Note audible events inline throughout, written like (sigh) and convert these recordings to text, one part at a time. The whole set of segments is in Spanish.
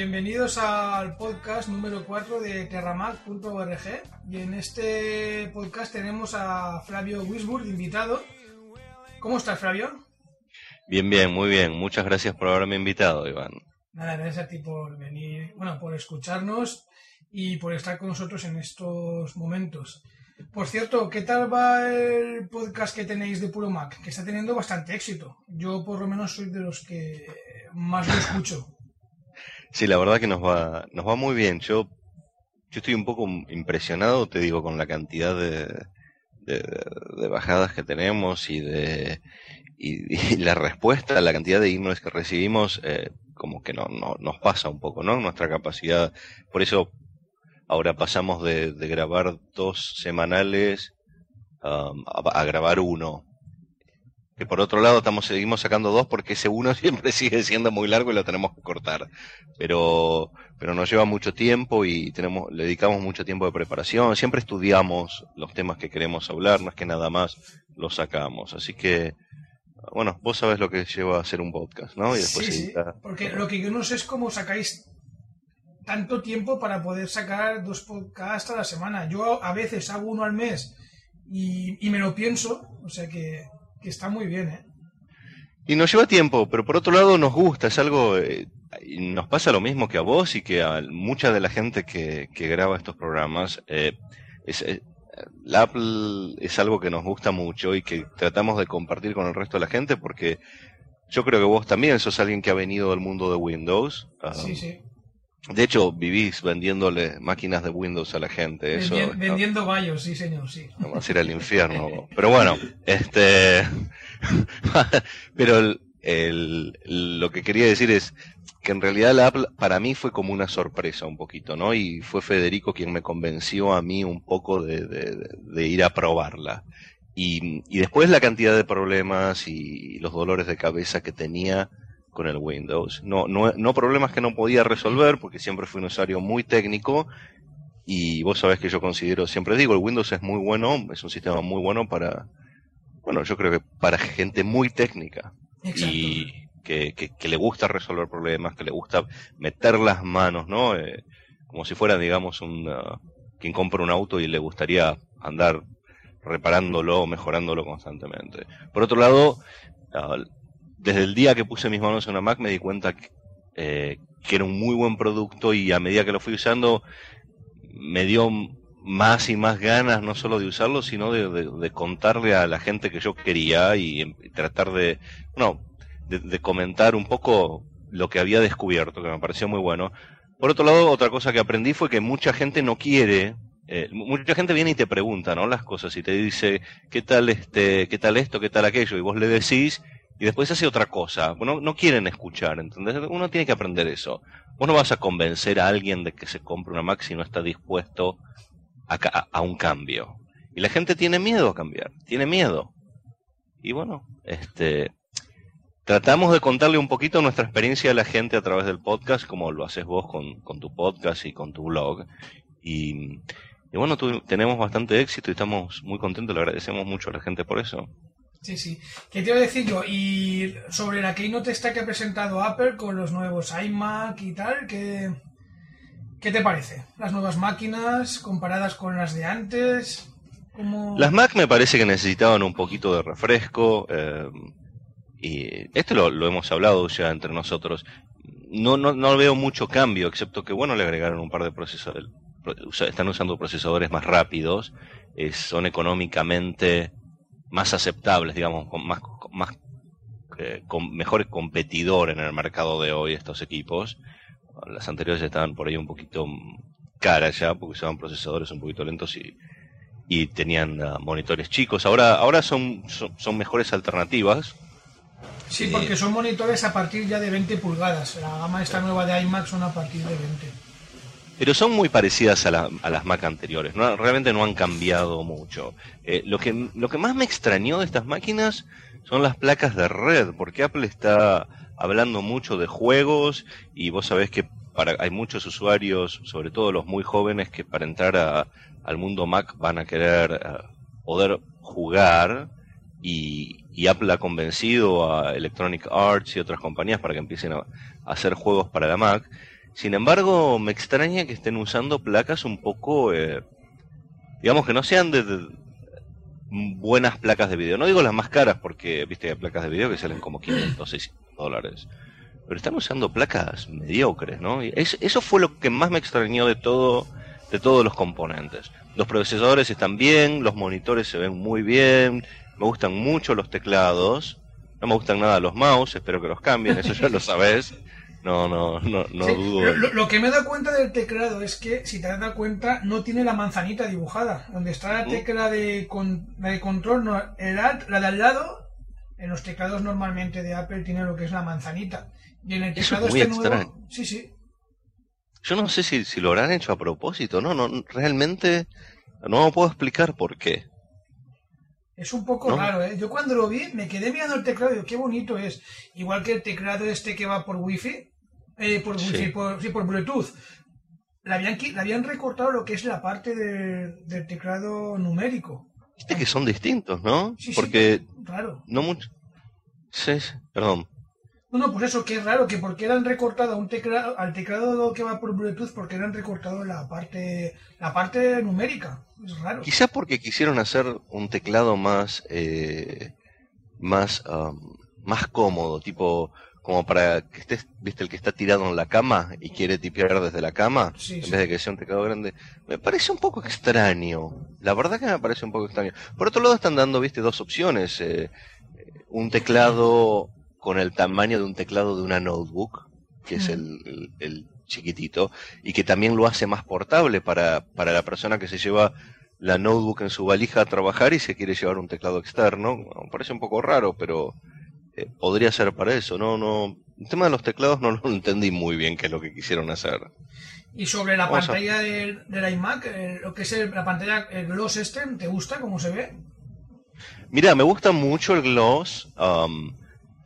Bienvenidos al podcast número 4 de terramac.org y en este podcast tenemos a Flavio Wisburg invitado. ¿Cómo estás, Flavio? Bien, bien, muy bien. Muchas gracias por haberme invitado, Iván. Nada, gracias a ti por venir, bueno, por escucharnos y por estar con nosotros en estos momentos. Por cierto, ¿qué tal va el podcast que tenéis de Puro Mac? Que está teniendo bastante éxito. Yo por lo menos soy de los que más lo escucho. Sí, la verdad que nos va, nos va muy bien. Yo, yo estoy un poco impresionado, te digo, con la cantidad de, de, bajadas que tenemos y de y, la respuesta, la cantidad de emails que recibimos, eh, como que no, no, nos pasa un poco, ¿no? Nuestra capacidad. Por eso ahora pasamos de, de grabar dos semanales um, a, a, grabar uno que por otro lado estamos seguimos sacando dos porque ese uno (laughs) siempre sigue siendo muy largo y lo tenemos que cortar. Pero, pero nos lleva mucho tiempo y tenemos, le dedicamos mucho tiempo de preparación. Siempre estudiamos los temas que queremos hablar, no es que nada más los sacamos. Así que, bueno, vos sabés lo que lleva a hacer un podcast, ¿no? Y después sí, sí. Porque lo que yo no sé es cómo sacáis tanto tiempo para poder sacar dos podcasts a la semana. Yo a veces hago uno al mes y, y me lo pienso, o sea que que está muy bien, ¿eh? Y nos lleva tiempo, pero por otro lado nos gusta, es algo, eh, nos pasa lo mismo que a vos y que a mucha de la gente que, que graba estos programas. Eh, es, eh, la Apple es algo que nos gusta mucho y que tratamos de compartir con el resto de la gente porque yo creo que vos también sos alguien que ha venido del mundo de Windows. sí, sí. De hecho, vivís vendiéndole máquinas de Windows a la gente. Eso, vendiendo vallos, sí, señor, sí. Vamos a ir al infierno. Pero bueno, este. (laughs) Pero el, lo que quería decir es que en realidad la Apple para mí fue como una sorpresa un poquito, ¿no? Y fue Federico quien me convenció a mí un poco de ir a probarla. Y, y después la cantidad de problemas y los dolores de cabeza que tenía con el Windows. No, no, no problemas que no podía resolver, porque siempre fui un usuario muy técnico. Y vos sabés que yo considero, siempre digo, el Windows es muy bueno, es un sistema muy bueno para, bueno, yo creo que para gente muy técnica. Y que, que, le gusta resolver problemas, que le gusta meter las manos, ¿no? Eh, como si fuera, digamos, un, quien compra un auto y le gustaría andar reparándolo, mejorándolo constantemente. Por otro lado, desde el día que puse mis manos en una Mac me di cuenta que, eh, que era un muy buen producto y a medida que lo fui usando me dio más y más ganas no solo de usarlo, sino de, de, contarle a la gente que yo quería y, tratar de, bueno, de, comentar un poco lo que había descubierto, que me pareció muy bueno. Por otro lado, otra cosa que aprendí fue que mucha gente no quiere, eh, mucha gente viene y te pregunta, ¿no? Las cosas y te dice, ¿qué tal este, qué tal esto, qué tal aquello? Y vos le decís y después hace otra cosa. No, no quieren escuchar, ¿entendés? Uno tiene que aprender eso. Vos no vas a convencer a alguien de que se compre una Mac si no está dispuesto a, a, un cambio. Y la gente tiene miedo a cambiar, tiene miedo. Y bueno, este, tratamos de contarle un poquito nuestra experiencia a la gente a través del podcast, como lo haces vos con, con tu podcast y con tu blog. Y, y bueno, tenemos bastante éxito y estamos muy contentos, le agradecemos mucho a la gente por eso. Sí, sí. ¿Qué te iba a decir yo? Y sobre la Keynote que ha presentado Apple con los nuevos iMac y tal, ¿qué, qué te parece? Las nuevas máquinas comparadas con las de antes. ¿Cómo... Las Mac me parece que necesitaban un poquito de refresco. Eh, y esto lo, lo, hemos hablado ya entre nosotros. No, no, no veo mucho cambio, excepto que, bueno, le agregaron un par de procesadores. Están usando procesadores más rápidos. Eh, son económicamente más aceptables, digamos, con más, más eh, con mejor competidor en el mercado de hoy estos equipos. Las anteriores estaban por ahí un poquito caras ya, porque usaban procesadores un poquito lentos y, y tenían uh, monitores chicos. Ahora, ahora son, son, son mejores alternativas. Sí, porque son monitores a partir ya de 20 pulgadas. La gama esta nueva de iMac son a partir de 20 pero son muy parecidas a, la, a las Mac anteriores, no, realmente no han cambiado mucho. Eh, lo, que, lo que más me extrañó de estas máquinas son las placas de red, porque Apple está hablando mucho de juegos y vos sabés que para, hay muchos usuarios, sobre todo los muy jóvenes, que para entrar al mundo Mac van a querer eh, poder jugar y, Apple ha convencido a Electronic Arts y otras compañías para que empiecen a, hacer juegos para la Mac. Sin embargo, me extraña que estén usando placas un poco, eh, digamos que no sean de, buenas placas de video. No digo las más caras porque, viste, hay placas de video que salen como 500, 600 dólares. Pero están usando placas mediocres, ¿no? Y eso fue lo que más me extrañó de todo, de todos los componentes. Los procesadores están bien, los monitores se ven muy bien, me gustan mucho los teclados, no me gustan nada los mouse, espero que los cambien, eso ya lo (laughs) sabes. No, no, no, no dudo. Lo, que me he dado cuenta del teclado es que, si te das cuenta, no tiene la manzanita dibujada. Donde está la ¿Mm? tecla de, de control, no, el alt, la de al lado, en los teclados normalmente de Apple tiene lo que es la manzanita. Y en el teclado es muy este nuevo, sí, sí. Yo no sé si, si lo habrán hecho a propósito, no, no, realmente no me puedo explicar por qué. Es un poco raro, ¿eh? Yo cuando lo vi me quedé mirando el teclado y digo, qué bonito es. Igual que el teclado este que va por wifi, eh, por, sí. por, sí, por Bluetooth. Le habían, habían recortado lo que es la parte del teclado numérico. Viste que son distintos, ¿no? Sí, Porque... Raro. No mucho... Sí, perdón. No, no, por eso que es raro, que porque han recortado un teclado, al teclado que va por Bluetooth, porque han recortado la parte, la parte numérica. Es raro. Quizá porque quisieron hacer un teclado más, eh, más, um, más cómodo, tipo, como para que estés, viste, el que está tirado en la cama y quiere tipear desde la cama, en vez de que sea un teclado grande. Me parece un poco extraño. La verdad que me parece un poco extraño. Por otro lado están dando, viste, dos opciones. Eh, un teclado con el tamaño de un teclado de una notebook, que es el, el, chiquitito, y que también lo hace más portable para, para la persona que se lleva la notebook en su valija a trabajar y se quiere llevar un teclado externo. Parece un poco raro, pero eh, podría ser para eso. No, no. El tema de los teclados no lo entendí muy bien qué es lo que quisieron hacer. Y sobre la pantalla del, iMac, eh, lo que es la pantalla, el gloss este, ¿te gusta cómo se ve? Mira, me gusta mucho el gloss. Um,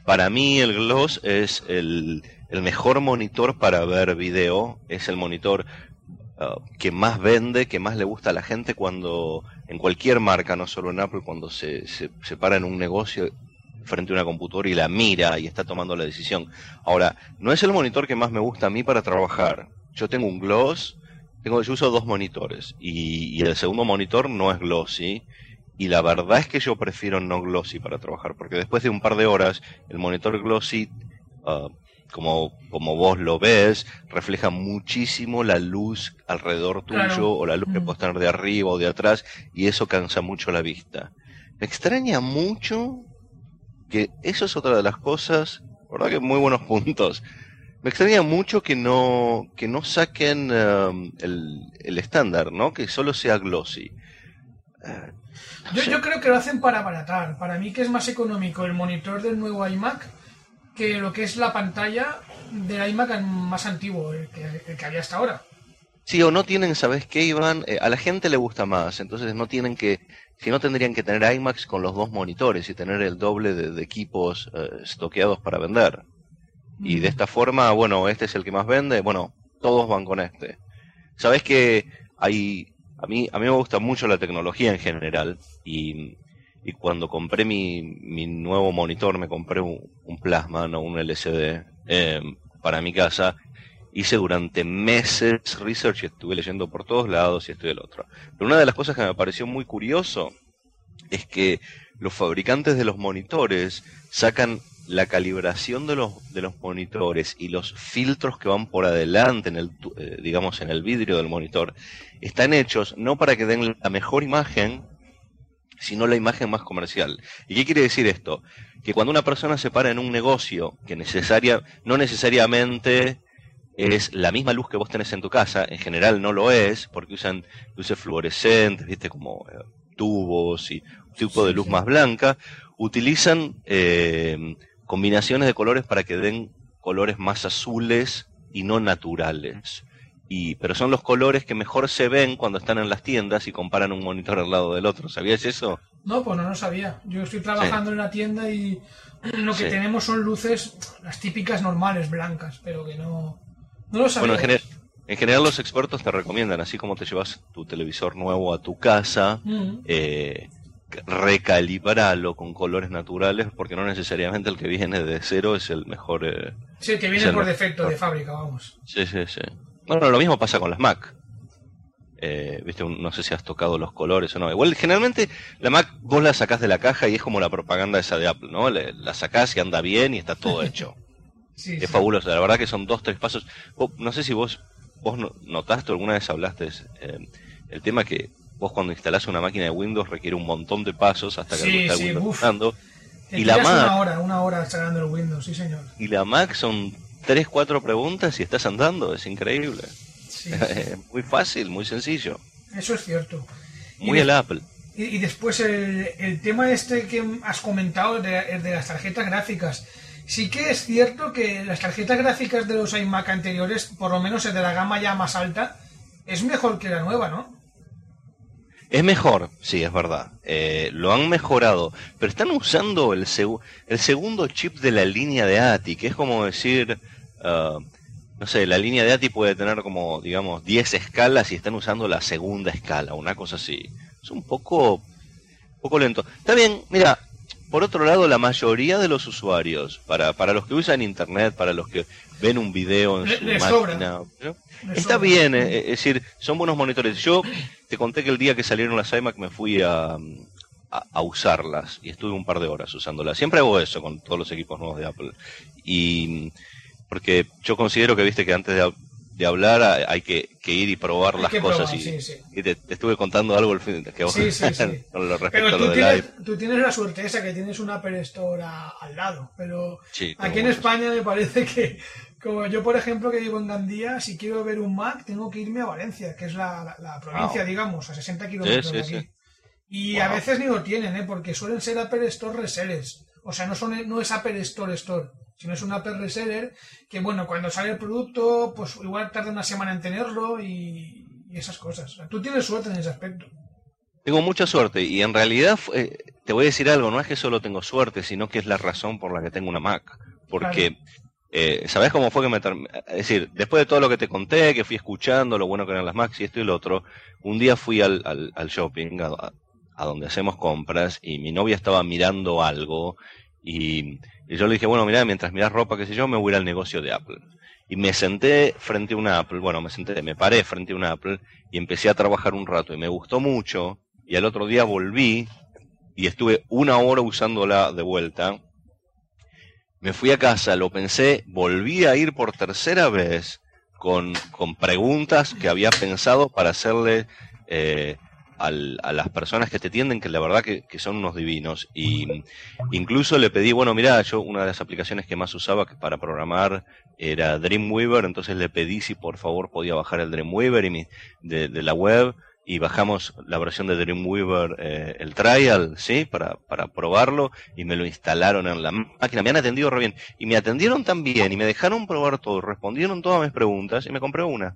para mí el Gloss es el, mejor monitor para ver video, es el monitor uh, que más vende, que más le gusta a la gente cuando, en cualquier marca, no solo en Apple, cuando se, se, para en un negocio frente a una computadora y la mira y está tomando la decisión. Ahora, no es el monitor que más me gusta a mí para trabajar. Yo tengo un Gloss, tengo, yo uso dos monitores y, y el segundo monitor no es Glossy y la verdad es que yo prefiero no glossy para trabajar, porque después de un par de horas, el monitor glossy, ah, como, como vos lo ves, refleja muchísimo la luz alrededor tuyo o la luz que mm. puedes tener de arriba o de atrás, y eso cansa mucho la vista. Me extraña mucho que eso es otra de las cosas, verdad que muy buenos (laughs) puntos. Me extraña mucho que no, que no saquen um, el estándar, ¿no? Que solo sea glossy. Eh, yo, creo que lo hacen para abaratar. Para mí que es más económico el monitor del nuevo iMac que lo que es la pantalla del iMac más antiguo, el que, había hasta ahora. Sí, o no tienen, ¿sabes qué, Iván? Eh, a la gente le gusta más, entonces no tienen que, si no tendrían que tener iMacs con los dos monitores y tener el doble de, equipos eh, estoqueados para vender. Y de esta forma, bueno, este es el que más vende, bueno, todos van con este. ¿Sabes que hay a mí, a mí me gusta mucho la tecnología en general y, cuando compré mi, mi, nuevo monitor, me compré un, plasma, no un LCD, eh, para mi casa. Hice durante meses research y estuve leyendo por todos lados y estoy el otro. Pero una de las cosas que me pareció muy curioso es que los fabricantes de los monitores sacan la calibración de los, de los monitores y los filtros que van por adelante en el, eh, digamos, en el vidrio del monitor, están hechos no para que den la mejor imagen, sino la imagen más comercial. ¿Y qué quiere decir esto? Que cuando una persona se para en un negocio que necesaria, no necesariamente es la misma luz que vos tenés en tu casa, en general no lo es, porque usan luces fluorescentes, viste, como eh, tubos y un tipo de luz más blanca, utilizan eh, combinaciones de colores para que den colores más azules y no naturales. Y, pero son los colores que mejor se ven cuando están en las tiendas y comparan un monitor al lado del otro. ¿Sabías eso? No, pues no lo sabía. Yo estoy trabajando en la tienda y lo que tenemos son luces, las típicas normales, blancas, pero que no, no lo sabía. Bueno, en, general los expertos te recomiendan, así como te llevas tu televisor nuevo a tu casa, mm. eh, recalibralo con colores naturales, porque no necesariamente el que viene de cero es el mejor. Eh, sí, el que viene por defecto de fábrica, vamos. Sí, sí, sí. Bueno, lo mismo pasa con las Mac. Eh, ¿viste? No sé si has tocado los colores o no. Igual, generalmente, la Mac vos la sacás de la caja y es como la propaganda esa de Apple, ¿no? la sacás y anda bien y está todo hecho. (laughs) es fabuloso. La verdad que son dos, tres pasos. no sé si vos, vos notaste alguna vez hablaste eh, el tema que vos cuando instalás una máquina de Windows requiere un montón de pasos hasta que sí, está sí, Windows Y la Mac, una hora, una hora instalando el Windows, sí señor. Y la Mac son tres, cuatro preguntas y estás andando, es increíble. (laughs) muy fácil, muy sencillo. Eso es cierto. Muy el Apple. Y, después el, tema este que has comentado de, de, las tarjetas gráficas. Sí que es cierto que las tarjetas gráficas de los iMac anteriores, por lo menos el de la gama ya más alta, es mejor que la nueva, ¿no? Es mejor, sí, es verdad. Eh, lo han mejorado, pero están usando el, segundo chip de la línea de ATI, que es como decir, uh, no sé, la línea de ATI puede tener como, digamos, 10 escalas y están usando la segunda escala, una cosa así. Es un poco, poco lento. Está bien, mira, por otro lado, la mayoría de los usuarios, para, para los que usan Internet, para los que ven un video en su máquina, está bien, eh, es, decir, son buenos monitores. Yo te conté que el día que salieron las iMac me fui a, a, usarlas y estuve un par de horas usándolas. Siempre hago eso con todos los equipos nuevos de Apple. Y porque yo considero que viste que antes de, hablar hay que, ir y probar las cosas y, te, estuve contando algo el fin que vos sí, sí, (laughs) sí. lo pero tú, tienes, tú tienes la suerte esa que tienes una Apple Store al lado pero aquí en España me parece que como yo por ejemplo que vivo en Gandía si quiero ver un Mac tengo que irme a Valencia que es la, provincia digamos a 60 kilómetros de aquí. Y a veces ni lo tienen ¿eh? porque suelen ser Apple Store resellers o sea no son no es Apple Store Store si no es un Apple reseller, que bueno, cuando sale el producto, pues igual tarda una semana en tenerlo y, esas cosas. tú tienes suerte en ese aspecto. Tengo mucha suerte y en realidad eh, te voy a decir algo, no es que solo tengo suerte, sino que es la razón por la que tengo una Mac. Porque, eh, ¿sabes cómo fue que me... Es decir, después de todo lo que te conté, que fui escuchando, lo bueno que eran las Macs y esto y lo otro, un día fui al, al, shopping, a donde hacemos compras, y mi novia estaba mirando algo y yo le dije, bueno, mira, mientras miras ropa, qué sé yo, me voy a ir al negocio de Apple. Y me senté frente a una Apple, bueno, me senté, me paré frente a una Apple y empecé a trabajar un rato y me gustó mucho. Y al otro día volví y estuve una hora usándola de vuelta. Me fui a casa, lo pensé, volví a ir por tercera vez con, con preguntas que había pensado para hacerle eh, a las personas que te tienden, que la verdad que, son unos divinos. Y incluso le pedí, bueno, mira, yo una de las aplicaciones que más usaba para programar era Dreamweaver, entonces le pedí si por favor podía bajar el Dreamweaver y de, la web y bajamos la versión de Dreamweaver, eh, el trial, ¿sí? Para, para probarlo y me lo instalaron en la máquina. Me han atendido re bien. Y me atendieron tan bien y me dejaron probar todo, respondieron todas mis preguntas y me compré una.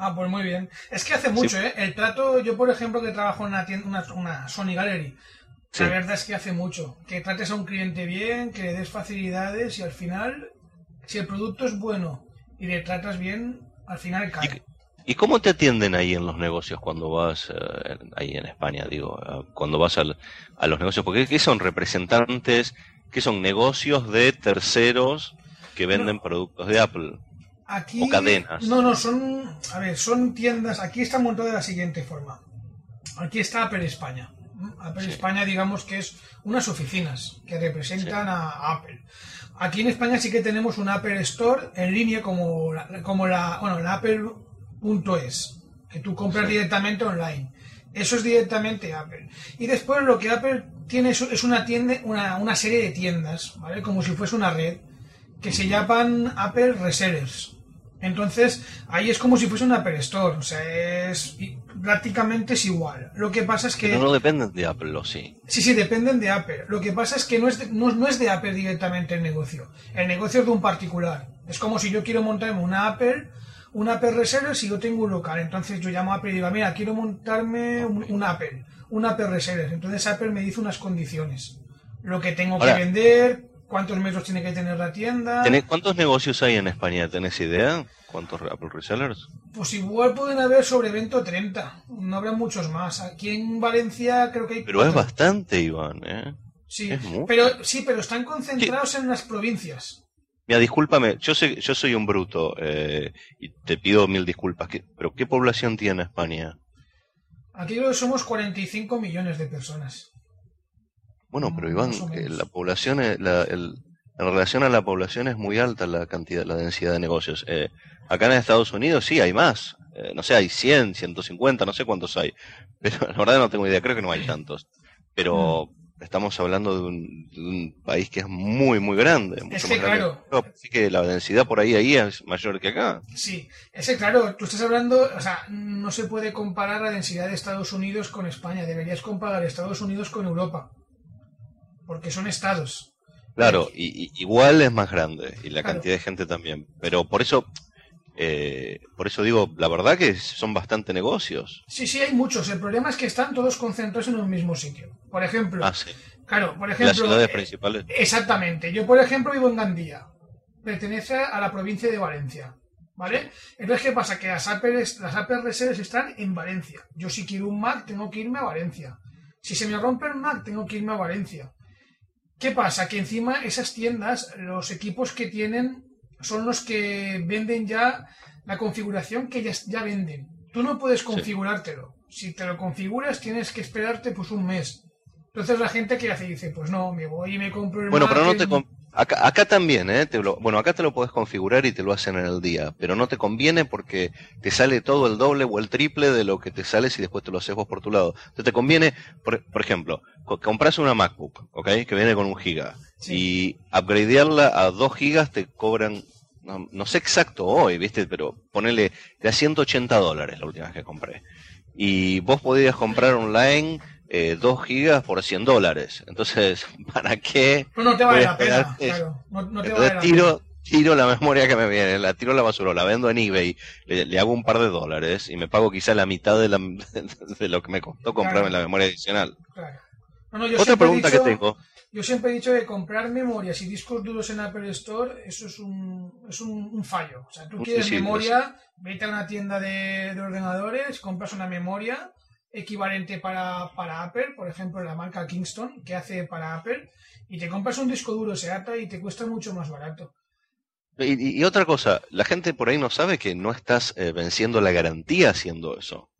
Ah, pues muy bien. Es que hace mucho, ¿eh? El trato, yo por ejemplo que trabajo en una tienda, una, Sony Gallery, la verdad es que hace mucho. Que trates a un cliente bien, que le des facilidades y al final, si el producto es bueno y le tratas bien, al final cae. ¿Y, cómo te atienden ahí en los negocios cuando vas, eh, ahí en España, digo, eh, cuando vas a los negocios? Porque ¿qué son representantes? ¿Qué son negocios de terceros que venden productos de Apple? Aquí, cadenas. No, no, son, a ver, son tiendas, aquí está montado de la siguiente forma. Aquí está Apple España. Apple España, digamos que es unas oficinas que representan a Apple. Aquí en España sí que tenemos un Apple Store en línea como la, como la, bueno, la Apple.es, que tú compras directamente online. Eso es directamente Apple. Y después lo que Apple tiene es una tienda, una, una serie de tiendas, ¿vale? Como si fuese una red, que se llaman Apple Resellers. Entonces, ahí es como si fuese un Apple Store, o sea, es prácticamente es igual. Lo que pasa es que... Pero no dependen de Apple, ¿o sí? Sí, sí, dependen de Apple. Lo que pasa es que no es de, no, es de Apple directamente el negocio. El negocio es de un particular. Es como si yo quiero montarme una Apple, una Apple Reseller si yo tengo un local. Entonces yo llamo a Apple y digo, mira, quiero montarme un, Apple. un Apple Reseller. Entonces Apple me dice unas condiciones. Lo que tengo que vender, cuántos metros tiene que tener la tienda. ¿Tenés- ¿Cuántos negocios hay en España? ¿Tenés idea? ¿Cuántos Apple Resellers? Pues igual pueden haber sobre 20 o 30. No habrá muchos más. Aquí en Valencia creo que hay Pero es bastante, Iván, ¿eh? Sí, es pero sí, pero están concentrados en las provincias. Mira, discúlpame, yo sé, yo soy un bruto eh, y te pido mil disculpas, ¿qué- pero ¿qué población tiene España? Aquí creo que somos 45 millones de personas. Bueno, Mm, pero Iván, menos. la población, es- la- el- en relación a la población es muy alta la cantidad, la densidad de negocios. Eh, acá en Estados Unidos sí hay más, Eh, no sé, hay 100, 150, no sé cuántos hay, (laughs) pero la verdad no tengo idea, creo que no hay tantos. Pero Mm. estamos hablando de un, de un país que es muy, muy grande, mucho que más grande claro. que Europa, así que la densidad por ahí, ahí es mayor que acá. Sí, ese claro, tú estás hablando, o sea, no se puede comparar la densidad de Estados Unidos con España, deberías comparar Estados Unidos con Europa, porque son estados. Claro, y, y- igual es más grande y la Claro. cantidad de gente también. Pero por eso, eh, por eso digo, la verdad que son bastante negocios. Sí, sí, hay muchos, el problema es que están todos concentrados en un mismo sitio. Por ejemplo, Ah, sí. claro, por Las ejemplo, ciudades eh, principales. Exactamente. Yo, por ejemplo, vivo en Gandía. Pertenece a la provincia de Valencia. ¿Vale? Entonces, ¿qué pasa? Que las Apple, las están en Valencia. Yo, si quiero un Mac, tengo que irme a Valencia. Si se me rompe el Mac, tengo que irme a Valencia. ¿Qué pasa? Que encima esas tiendas, los equipos que tienen, son los que venden ya la configuración que ya, ya venden. Tú no puedes configurártelo. Si te lo configuras, tienes que esperarte pues un mes. Entonces la gente que hace dice, pues no, me voy y me compro el Bueno, pero no te acá, acá también, ¿eh? Te lo- bueno, acá te lo puedes configurar y te lo hacen en el día, pero no te conviene porque te sale todo el doble o el triple de lo que te sale si después te lo haces vos por tu lado. Entonces te conviene, por, por ejemplo, co- compras una MacBook, ¿ok? Que viene con un giga Sí. y upgradearla a dos gigas te cobran, no, no sé exacto hoy, ¿viste? Pero ponele, de a 180 dólares la última vez que compré. Y vos podías comprar online eh, 2 gigas por 100 dólares. Entonces, (laughs) ¿para qué? No, te vale la pena, claro. No, no te vale la tiro, tiro la memoria que me viene, la tiro a la basura, la vendo en eBay, le, le hago un par de dólares y me pago quizá la mitad de, la, (laughs) de lo que me costó comprarme Claro. la memoria adicional. Claro. No, no, yo Otra pregunta dicho- que tengo. Yo siempre he dicho que comprar memorias y discos duros en Apple Store, eso es un, es un, un fallo. O sea, tú Sí, quieres sí, memoria, vete a una tienda de, de ordenadores, compras una memoria equivalente para, para Apple, por ejemplo, la marca Kingston, que hace para Apple, y te compras un disco duro SATA y te cuesta mucho más barato. Y, otra cosa, la gente por ahí no sabe que no estás eh, venciendo la garantía haciendo eso.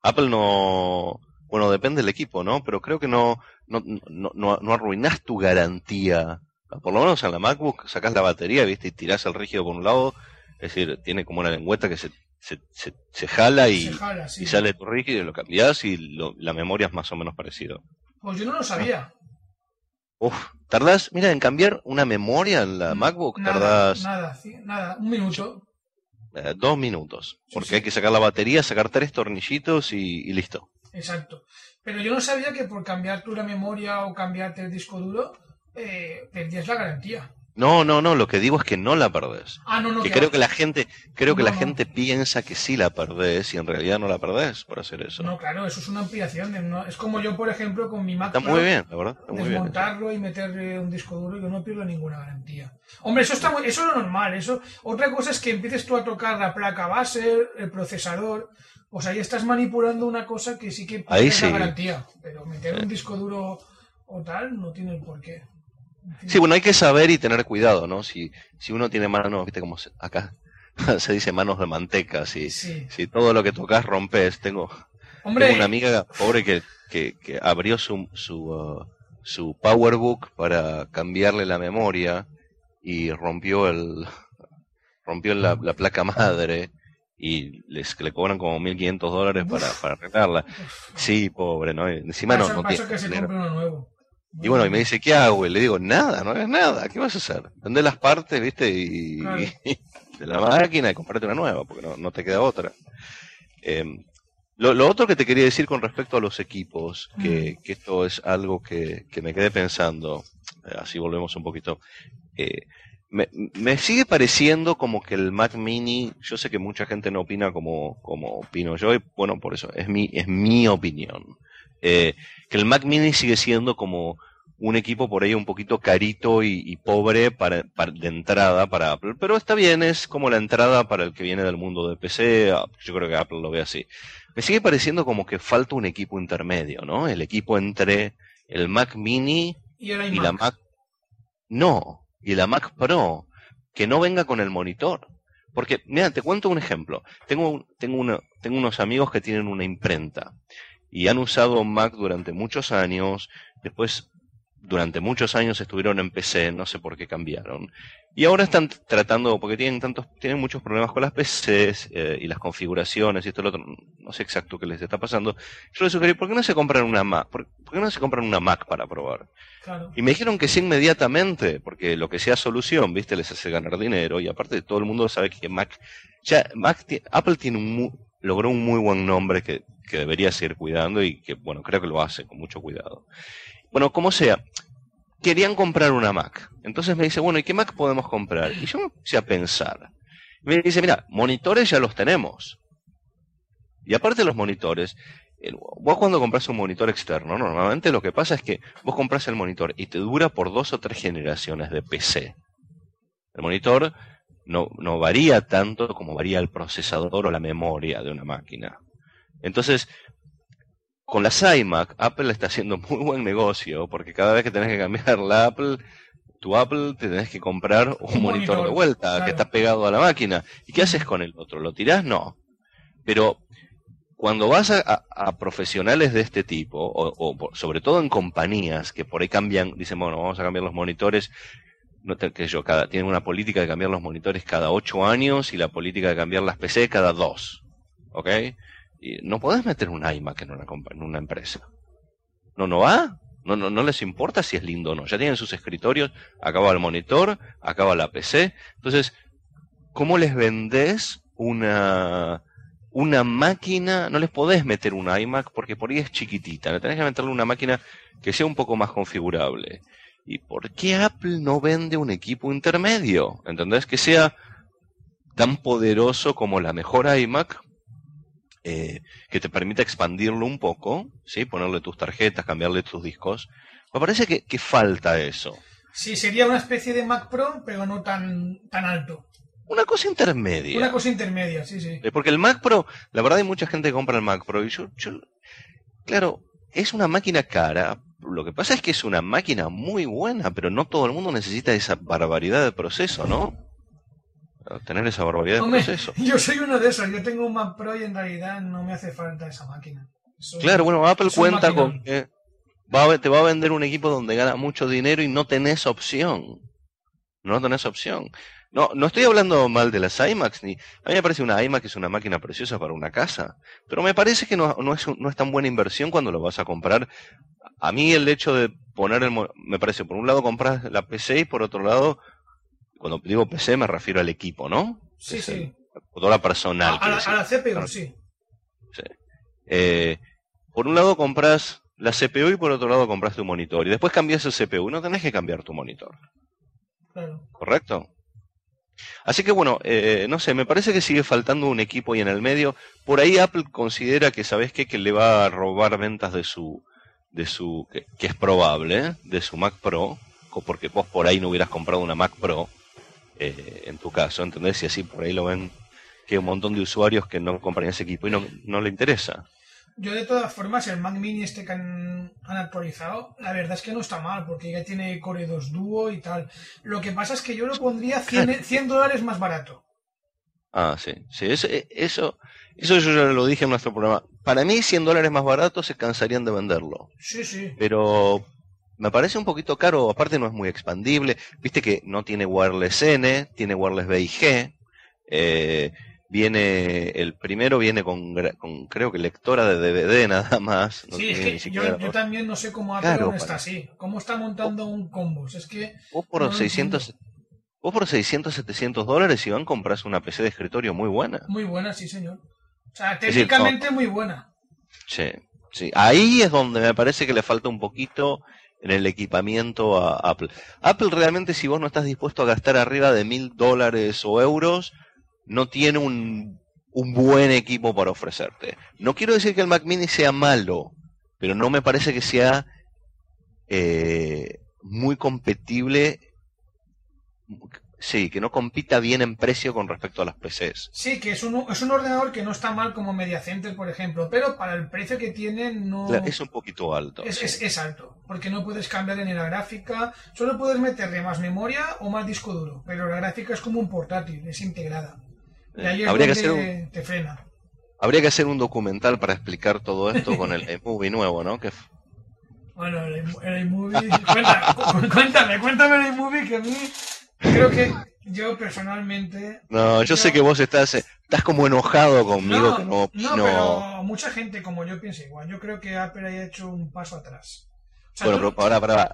Apple no, bueno, depende del equipo, ¿no? Pero creo que no, no, no, no, no arruinás tu garantía. Por lo menos en la MacBook sacás la batería, ¿viste? Y tirás el rígido por un lado. Es decir, tiene como una lengüeta que se, se, se, se jala y, Se jala, sí. y sale tu rígido y lo cambiás y lo- la memoria es más o menos parecido. Pues yo no lo sabía. Uf, tardás, mira, en cambiar una memoria en la MacBook, nada, tardás Nada, sí, nada, un minuto. eh, dos minutos. Sí, Porque sí. hay que sacar la batería, sacar tres tornillitos y, y listo. Exacto. Pero yo no sabía que por cambiar tú la memoria o cambiarte el disco duro, eh, perdías la garantía. No, no, no, lo que digo es que no la perdés. Ah, no, no. que creo que la gente, creo que la gente piensa que sí la perdés y en realidad no la perdés por hacer eso. No, claro, eso es una ampliación. de no- Es como yo, por ejemplo, con mi Mac Está muy bien, la verdad, está muy bien. desmontarlo y meterle un disco duro, yo no pierdo ninguna garantía. Hombre, eso está muy- eso es lo normal. Eso, otra cosa es que empieces tú a tocar la placa base, el procesador. O sea, ahí estás manipulando una cosa que sí que Ahí pierde sí. la garantía. Pero meter un disco duro o tal no tiene el porqué. Sí, bueno, hay que saber y tener cuidado, ¿no? Si, si uno tiene manos, viste como acá (laughs) se dice manos de manteca, si, Sí. si todo lo que tocas rompes, tengo, Tengo una amiga pobre que, que, que abrió su, su, uh, su PowerBook para cambiarle la memoria y rompió el rompió la, la placa madre y les le cobran como 1.500 dólares para, para arreglarla. Sí, pobre, ¿no? Encima no, no tiene que se compre uno nuevo. Y bueno, y me dice, ¿qué hago? Y le digo, nada, no hagas nada, ¿qué vas a hacer? Vender las partes, ¿viste? Y, Claro. (laughs) de la máquina y comprarte una nueva, porque no, no te queda otra. Eh, lo, lo otro que te quería decir con respecto a los equipos, que, que esto es algo que, que me quedé pensando, eh, así volvemos un poquito. eh, me, me sigue pareciendo como que el Mac Mini, yo sé que mucha gente no opina como, como opino yo, y bueno, por eso, es mi, es mi opinión. Eh, que el Mac Mini sigue siendo como un equipo por ahí un poquito carito y, pobre para, de entrada para Apple. Pero está bien, es como la entrada para el que viene del mundo de PC. Ah, yo creo que Apple lo ve así. Me sigue pareciendo como que falta un equipo intermedio, ¿no? El equipo entre el Mac Mini y, la Mac. No, y la Mac Pro. Que no venga con el monitor. Porque, mira, te cuento un ejemplo. Tengo, tengo, tengo unos amigos que tienen una imprenta y han usado Mac durante muchos años. Después durante muchos años estuvieron en PC, no sé por qué cambiaron. Y ahora están tratando, porque tienen tantos, tienen muchos problemas con las PCs eh, y las configuraciones y esto y lo otro, no sé exacto qué les está pasando. Yo les sugerí, ¿por qué no se compran una Mac? ¿Por, qué no se compran una Mac para probar? Y me dijeron que sí inmediatamente, porque lo que sea solución, viste, les hace ganar dinero y aparte todo el mundo sabe que Mac, ya Mac, Apple tiene un, logró un muy buen nombre que, que debería seguir cuidando y que, bueno, creo que lo hace con mucho cuidado. Bueno, como sea, querían comprar una Mac. Entonces me dice, bueno, ¿y qué Mac podemos comprar? Y yo me puse a pensar. me dice, mira, monitores ya los tenemos. Y aparte de los monitores, vos cuando compras un monitor externo, normalmente lo que pasa es que vos compras el monitor y te dura por dos o tres generaciones de PC. El monitor no, no varía tanto como varía el procesador o la memoria de una máquina. Entonces, con las iMac, Apple está haciendo muy buen negocio, porque cada vez que tenés que cambiar la Apple, tu Apple te tenés que comprar un, monitor, de vuelta que está pegado a la máquina. ¿Y qué haces con el otro? ¿Lo tirás? No. Pero cuando vas a, profesionales de este tipo, o, sobre todo en compañías que por ahí cambian, dicen, bueno, vamos a cambiar los monitores, no que yo, cada, tienen una política de cambiar los monitores cada ocho años y la política de cambiar las PC cada dos. ¿Ok? no podés meter un iMac en una, en una empresa. No, no va. No, no, no les importa si es lindo o no. Ya tienen sus escritorios, acaba el monitor, acaba la PC. Entonces, ¿cómo les vendés una, una máquina? No les podés meter un iMac porque por ahí es chiquitita. Le tenés que meterle una máquina que sea un poco más configurable. ¿Y por qué Apple no vende un equipo intermedio? ¿Entendés? Que sea tan poderoso como la mejor iMac, eh, que te permita expandirlo un poco, ¿sí? ponerle tus tarjetas, cambiarle tus discos. Me parece que, falta eso. Sí, sería una especie de Mac Pro, pero no tan, tan alto. Una cosa intermedia. Una cosa intermedia, sí, sí. Eh, porque el Mac Pro, la verdad hay mucha gente que compra el Mac Pro y yo, claro, es una máquina cara. Lo que pasa es que es una máquina muy buena, pero no todo el mundo necesita esa barbaridad de proceso, ¿no? tener esa barbaridad de proceso. (laughs) Yo soy uno de esos, yo tengo un Mac Pro y en realidad no me hace falta esa máquina. claro, bueno, Apple cuenta con que va te va a vender un equipo donde gana mucho dinero y no tenés opción. No tenés opción. No, no estoy hablando mal de las iMacs, ni a mí me parece una iMac es una máquina preciosa para una casa, pero me parece que no, no, es, no es tan buena inversión cuando lo vas a comprar. A mí el hecho de poner el, me parece, por un lado compras la PC y por otro lado cuando digo PC me refiero al equipo, ¿no? Sí, sí. la personal. A, la, CPU, sí. sí. Eh, por un lado compras la CPU y por otro lado compras tu monitor. Y después cambias el CPU no tenés que cambiar tu monitor. Claro. ¿Correcto? Así que bueno, eh, no sé, me parece que sigue faltando un equipo y en el medio. Por ahí Apple considera que, ¿sabes qué? Que le va a robar ventas de su, de su, que, es probable, de su Mac Pro, porque vos por ahí no hubieras comprado una Mac Pro eh, en tu caso, ¿entendés? Y así por ahí lo ven que un montón de usuarios que no compran ese equipo y no, no le interesa. Yo de todas formas, el Mac Mini este que han, actualizado, la verdad es que no está mal, porque ya tiene Core 2 Duo y tal. Lo que pasa es que yo lo pondría 100, 100 (laughs) dólares más barato. Ah, sí, sí, eso, eso, eso yo ya lo dije en nuestro programa. Para mí 100 dólares más barato se cansarían de venderlo. Sí, sí. Pero me parece un poquito caro, aparte no es muy expandible, viste que no tiene wireless N, tiene wireless B y G, eh, viene, el primero viene con, con, creo que lectora de DVD (laughs) nada más. sí, es que yo, también no sé cómo Apple está así, cómo está montando un combo, es que... Vos por 600... Vos por 600, 700 dólares, Iván, compras una PC de escritorio muy buena. Muy buena, sí, señor. O sea, técnicamente muy buena. Sí, sí. Ahí es donde me parece que le falta un poquito en el equipamiento a Apple. Apple realmente si vos no estás dispuesto a gastar arriba de mil dólares o euros, no tiene un, un buen equipo para ofrecerte. No quiero decir que el Mac Mini sea malo, pero no me parece que sea eh, muy competible Sí, que no compita bien en precio con respecto a las PCs. Sí, que es un, es un ordenador que no está mal como Media Center, por ejemplo, pero para el precio que tiene no... Es un poquito alto. Es, es, alto, porque no puedes cambiar ni la gráfica, solo puedes meterle más memoria o más disco duro, pero la gráfica es como un portátil, es integrada. Y ahí es Habría que hacer un... te frena. Habría que hacer un documental para explicar todo esto con el iMovie nuevo, ¿no? Que bueno, el, iMovie... cuéntame, cuéntame el iMovie que a mí Creo que yo personalmente. No, yo, sé que vos estás, estás como enojado conmigo no, no, pero mucha gente como yo piensa igual. Yo creo que Apple haya hecho un paso atrás. bueno, pero para, para,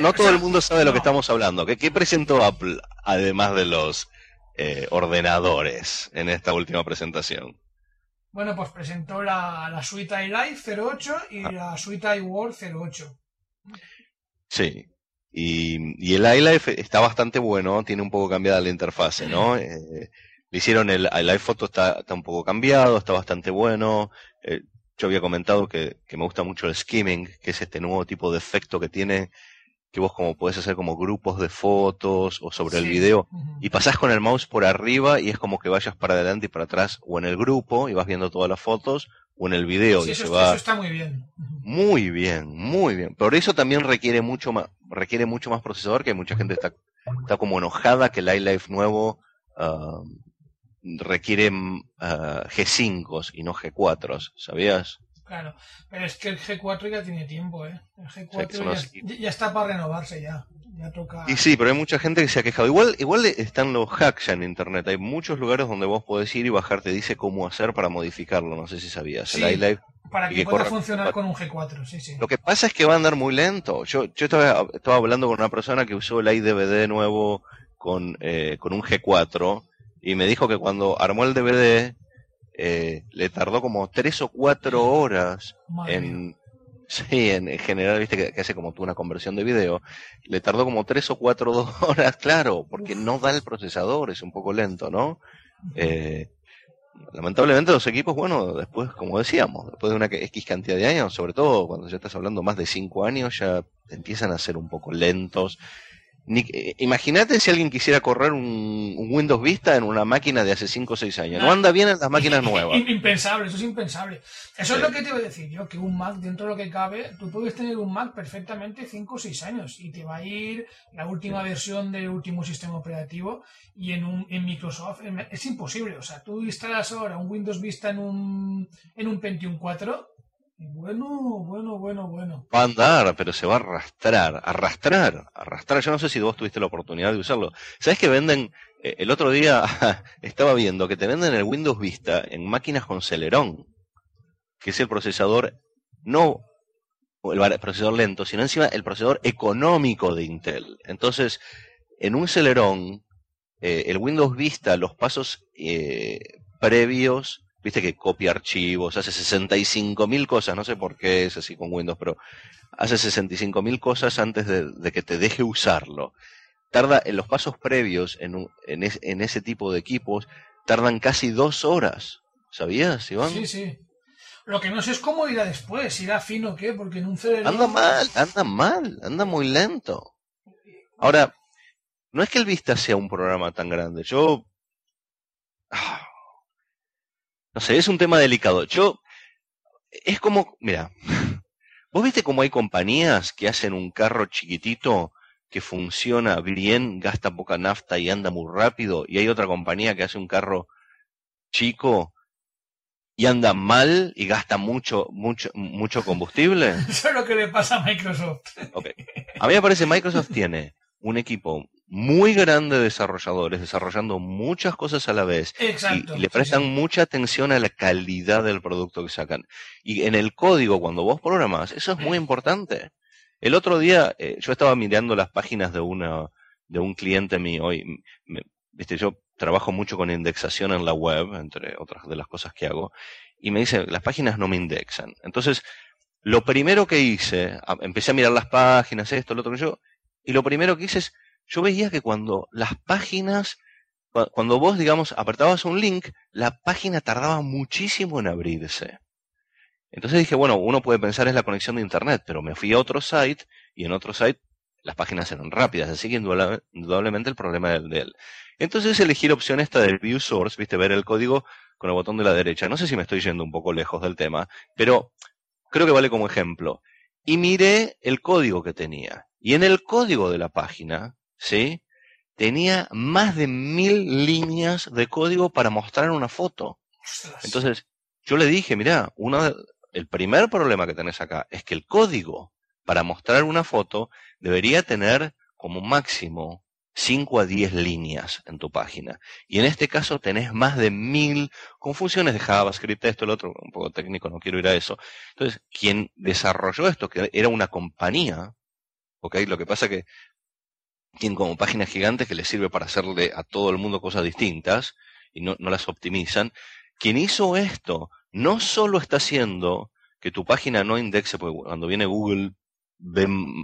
no, todo el mundo sabe de lo que estamos hablando. ¿Qué, ¿Qué, presentó Apple además de los eh, ordenadores en esta última presentación? Bueno, pues presentó la, la suite iLife 08 y ah. la suite iWorld 08. Sí, y, el iLife está bastante bueno, tiene un poco cambiada la interfase, ¿no? (clears throat) Eh, le hicieron el, el iPhoto está, está un poco cambiado, está bastante bueno. Eh, yo había comentado que, que, me gusta mucho el skimming, que es este nuevo tipo de efecto que tiene, que vos como puedes hacer como grupos de fotos o sobre el video, y pasás con el mouse por arriba y es como que vayas para adelante y para atrás, o en el grupo y vas viendo todas las fotos, o en el video y eso, se va. Eso está muy bien. Muy bien, muy bien. Por eso también requiere mucho más, requiere mucho más procesador, que mucha gente está, está como enojada que el iLife nuevo uh, requiere uh, G5 y no G4, ¿sabías? Claro, pero es que el G4 ya tiene tiempo, ¿eh? El G4 ya, está para renovarse ya. ya toca... Y sí, pero hay mucha gente que se ha quejado. Igual, igual están los hacks ya en internet. Hay muchos lugares donde vos podés ir y bajar, te dice cómo hacer para modificarlo. No sé si sabías. el iLife para que, pueda funcionar con un G4, sí, sí. Lo que pasa es que va a andar muy lento. Yo, yo estaba, estaba hablando con una persona que usó el iDVD nuevo con, eh, con un G4 y me dijo que cuando armó el DVD eh, le tardó como tres o cuatro horas en... Sí, en, general, viste que, hace como tú una conversión de video. Le tardó como tres o cuatro (laughs) horas, claro, porque no da el procesador, es un poco lento, ¿no? Eh, lamentablemente los equipos, bueno, después, como decíamos, después de una X cantidad de años, sobre todo cuando ya estás hablando más de cinco años, ya empiezan a ser un poco lentos eh, imagínate si alguien quisiera correr un, Windows Vista en una máquina de hace 5 o 6 años. No anda bien en las máquinas (laughs) nuevas. Impensable, eso es impensable. Eso es lo que te voy a decir yo, que un Mac, dentro de lo que cabe, tú puedes tener un Mac perfectamente 5 o 6 años y te va a ir la última versión del último sistema operativo y en, un, en Microsoft es imposible. O sea, tú instalas ahora un Windows Vista en un, en un Pentium 4 bueno, bueno, bueno, bueno. Va a andar, pero se va a arrastrar, arrastrar, arrastrar. Yo no sé si vos tuviste la oportunidad de usarlo. ¿Sabes que venden? Eh, el otro día (laughs) estaba viendo que te venden el Windows Vista en máquinas con Celeron, que es el procesador, no el procesador lento, sino encima el procesador económico de Intel. Entonces, en un Celeron, eh, el Windows Vista, los pasos eh, previos viste que copia archivos, hace 65.000 cosas, no sé por qué es así con Windows, pero hace 65.000 cosas antes de, que te deje usarlo. Tarda, en los pasos previos en, en, ese tipo de equipos, tardan casi dos horas. ¿Sabías, Iván? Sí, sí. Lo que no sé es cómo irá después, irá fino o qué, porque en un cerebro... Anda mal, anda mal, anda muy lento. Ahora, no es que el Vista sea un programa tan grande. Yo... Ah, no sé, es un tema delicado. Yo, es como, mira, (laughs) vos viste cómo hay compañías que hacen un carro chiquitito que funciona bien, gasta poca nafta y anda muy rápido, y hay otra compañía que hace un carro chico y anda mal y gasta mucho, mucho, mucho combustible. (laughs) Eso es lo que le pasa a Microsoft. Okay. A mí me parece Microsoft tiene un equipo muy grande de desarrolladores desarrollando muchas cosas a la vez y, le prestan mucha atención a la calidad del producto que sacan. Y en el código, cuando vos programas, eso es muy importante. El otro día eh, yo estaba mirando las páginas de una de un cliente mío y viste yo trabajo mucho con indexación en la web, entre otras de las cosas que hago, y me dice, las páginas no me indexan. Entonces, lo primero que hice, empecé a mirar las páginas, esto, lo otro que yo, y lo primero que hice es yo veía que cuando las páginas, cuando vos, digamos, apretabas un link, la página tardaba muchísimo en abrirse. Entonces dije, bueno, uno puede pensar es la conexión de internet, pero me fui a otro site y en otro site las páginas eran rápidas, así que indudablemente el problema del de él. Entonces elegí la opción esta del view source, viste, ver el código con el botón de la derecha. No sé si me estoy yendo un poco lejos del tema, pero creo que vale como ejemplo. Y miré el código que tenía. Y en el código de la página, ¿sí? Tenía más de mil líneas de código para mostrar una foto. Entonces, yo le dije, mira, uno el primer problema que tenés acá es que el código para mostrar una foto debería tener como máximo 5 a 10 líneas en tu página. Y en este caso tenés más de mil con funciones de JavaScript, esto, el otro, un poco técnico, no quiero ir a eso. Entonces, quien desarrolló esto, que era una compañía, ¿ok? Lo que pasa que tienen como páginas gigantes que les sirve para hacerle a todo el mundo cosas distintas y no, no las optimizan. Quien hizo esto no solo está haciendo que tu página no indexe, porque cuando viene Google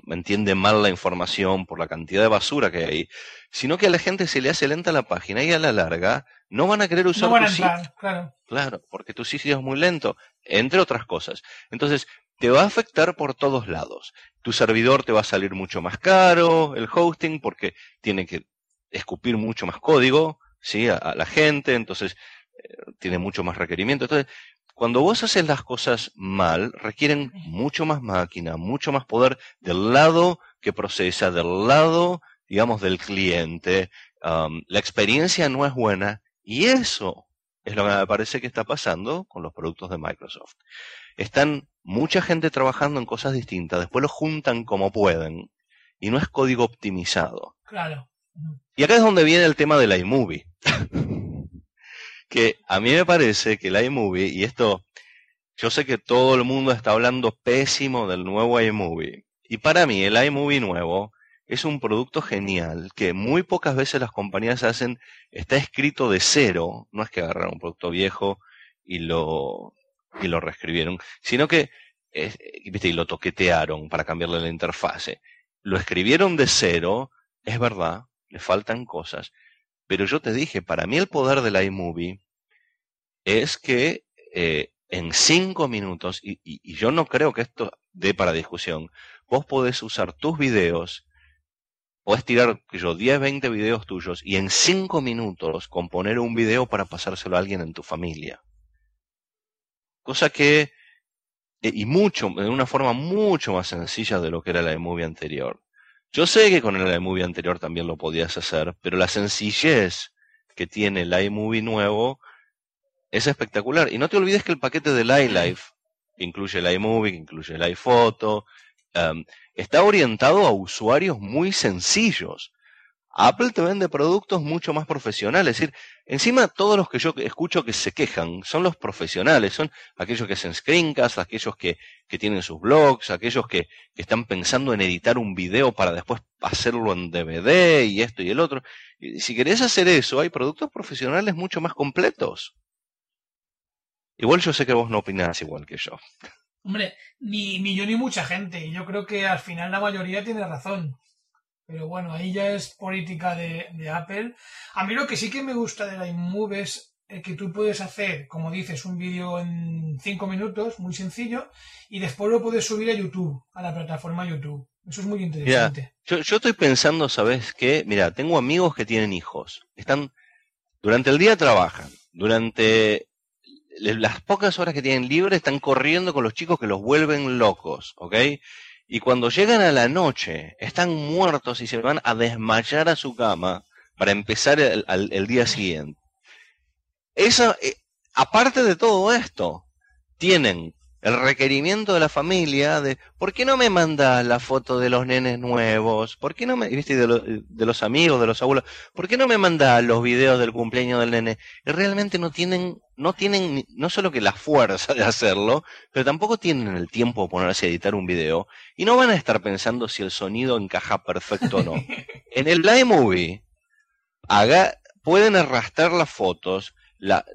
entiende mal la información por la cantidad de basura que hay, sino que a la gente se le hace lenta la página y a la larga no van a querer usar no tu sitio. Claro. claro, porque tu sitio es muy lento, entre otras cosas. Entonces, te va a afectar por todos lados. Tu servidor te va a salir mucho más caro, el hosting, porque tiene que escupir mucho más código, ¿sí? A, la gente, entonces eh, tiene mucho más requerimiento. Entonces, cuando vos haces las cosas mal, requieren mucho más máquina, mucho más poder del lado que procesa, del lado, digamos, del cliente. La experiencia no es buena y eso es lo que me parece que está pasando con los productos de Microsoft. Están mucha gente trabajando en cosas distintas, después lo juntan como pueden y no es código optimizado. Claro. Y acá es donde viene el tema del iMovie. (laughs) que a mí me parece que el iMovie, y esto, yo sé que todo el mundo está hablando pésimo del nuevo iMovie, y para mí el iMovie nuevo es un producto genial que muy pocas veces las compañías hacen, está escrito de cero, no es que agarraron un producto viejo y lo, y lo reescribieron, sino que, eh, viste, y lo toquetearon para cambiarle la interfase. Lo escribieron de cero, es verdad, le faltan cosas, pero yo te dije, para mí el poder del iMovie es que eh, en cinco minutos, y, y, yo no creo que esto dé para discusión, vos podés usar tus videos, podés tirar, yo, 10, 20 videos tuyos, y en cinco minutos componer un video para pasárselo a alguien en tu familia. Cosa que, eh, y mucho, de una forma mucho más sencilla de lo que era la iMovie anterior. Yo sé que con el iMovie anterior también lo podías hacer, pero la sencillez que tiene el iMovie nuevo es espectacular. Y no te olvides que el paquete del iLife, que incluye el iMovie, que incluye el iPhoto, um, está orientado a usuarios muy sencillos. Apple te vende productos mucho más profesionales. Es decir, encima todos los que yo escucho que se quejan son los profesionales, son aquellos que hacen screencasts, aquellos que, que tienen sus blogs, aquellos que, que, están pensando en editar un video para después hacerlo en DVD y esto y el otro. Y si querés hacer eso, hay productos profesionales mucho más completos. Igual yo sé que vos no opinás igual que yo. Hombre, ni, ni yo ni mucha gente. Yo creo que al final la mayoría tiene razón. Pero bueno, ahí ya es política de, Apple. A mí lo que sí que me gusta de la iMove es que tú puedes hacer, como dices, un vídeo en cinco minutos, muy sencillo, y después lo puedes subir a YouTube, a la plataforma YouTube. Eso es muy interesante. yo, yo estoy pensando, ¿sabes qué? Mira, tengo amigos que tienen hijos. Están, durante el día trabajan, durante las pocas horas que tienen libre están corriendo con los chicos que los vuelven locos, ¿ok? Y cuando llegan a la noche están muertos y se van a desmayar a su cama para empezar el, día siguiente. Eso, eh, aparte de todo esto, tienen el requerimiento de la familia de ¿por qué no me mandas la foto de los nenes nuevos? ¿Por qué no me, viste, de, de los amigos, de los abuelos? ¿Por qué no me mandas los videos del cumpleaños del nene? Y realmente no tienen, no tienen, no solo que la fuerza de hacerlo, pero tampoco tienen el tiempo de ponerse a editar un video y no van a estar pensando si el sonido encaja perfecto o no. (laughs) en el iMovie, haga, pueden arrastrar las fotos, la,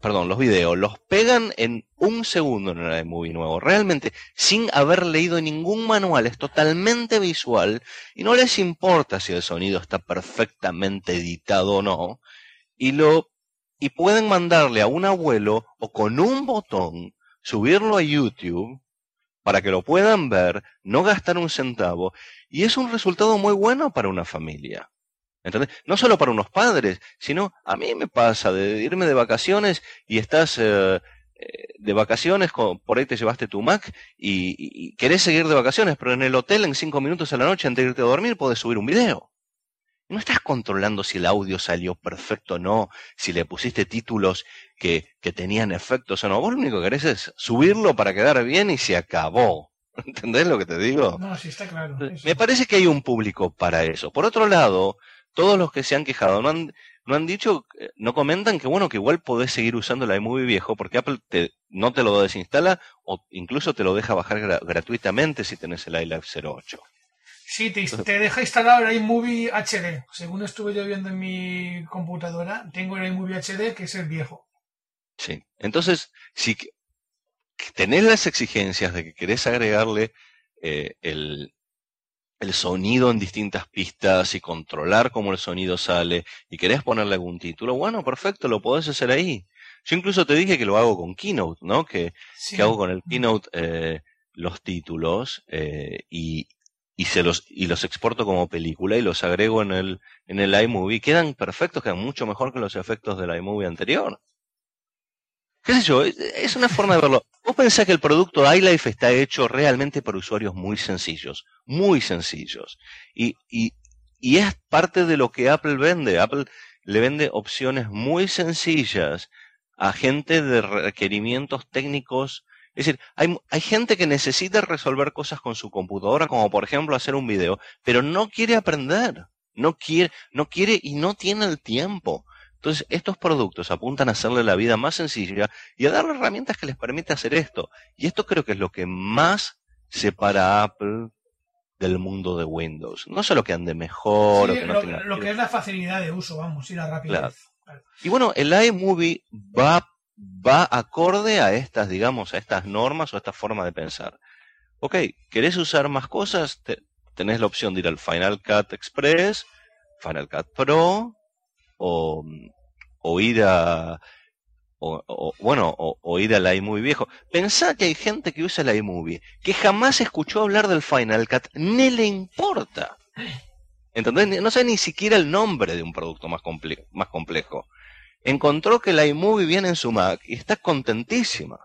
perdón, los videos, los pegan en un segundo en el iMovie nuevo, realmente sin haber leído ningún manual, es totalmente visual y no les importa si el sonido está perfectamente editado o no, y lo y pueden mandarle a un abuelo o con un botón subirlo a YouTube para que lo puedan ver, no gastar un centavo, y es un resultado muy bueno para una familia. ¿Entendés? No solo para unos padres, sino a mí me pasa de irme de vacaciones y estás eh, eh, de vacaciones, por ahí te llevaste tu Mac y, querés seguir de vacaciones, pero en el hotel en cinco minutos a la noche antes de irte a dormir podés subir un video. No estás controlando si el audio salió perfecto o no, si le pusiste títulos que, que tenían efectos o no. Vos lo único que querés es subirlo para quedar bien y se acabó. (laughs) ¿Entendés lo que te digo? No, sí está claro. Me parece que hay un público para eso. Por otro lado, todos los que se han quejado no han, no han dicho, eh, no comentan que bueno, que igual podés seguir usando el iMovie viejo porque Apple te, no te lo desinstala o incluso te lo deja bajar gratuitamente si tenés el iLife 08. Sí, te, te, deja instalar el iMovie HD. Según estuve yo viendo en mi computadora, tengo el iMovie HD que es el viejo. Sí, entonces, si tenés las exigencias de que querés agregarle eh, el, el sonido en distintas pistas y controlar cómo el sonido sale y querés ponerle algún título, bueno, perfecto, lo podés hacer ahí. Yo incluso te dije que lo hago con Keynote, ¿no? Que, que hago con el Keynote eh, los títulos eh, y, y, se los, y los exporto como película y los agrego en el, en el iMovie. Quedan perfectos, quedan mucho mejor que los efectos del iMovie anterior qué sé yo, es una forma de verlo. Vos pensás que el producto iLife está hecho realmente por usuarios muy sencillos, muy sencillos. Y, y, y es parte de lo que Apple vende. Apple le vende opciones muy sencillas a gente de requerimientos técnicos. Es decir, hay, hay gente que necesita resolver cosas con su computadora, como por ejemplo hacer un video, pero no quiere aprender. No quiere, no quiere y no tiene el tiempo. Entonces, estos productos apuntan a hacerle la vida más sencilla y a darle herramientas que les permita hacer esto. Y esto creo que es lo que más separa a Apple del mundo de Windows. No solo que ande mejor o que no lo, tenga... Lo que es la facilidad de uso, vamos, y la rapidez. Y bueno, el iMovie va, va acorde a estas, digamos, a estas normas o a esta forma de pensar. Ok, ¿querés usar más cosas? tenés la opción de ir al Final Cut Express, Final Cut Pro, o, o ir a, o, bueno, o, ir al iMovie viejo. Pensá que hay gente que usa el iMovie que jamás escuchó hablar del Final Cut, ni le importa. ¿Entendés? No sabe ni siquiera el nombre de un producto más, más complejo. Encontró que el iMovie viene en su Mac y está contentísima.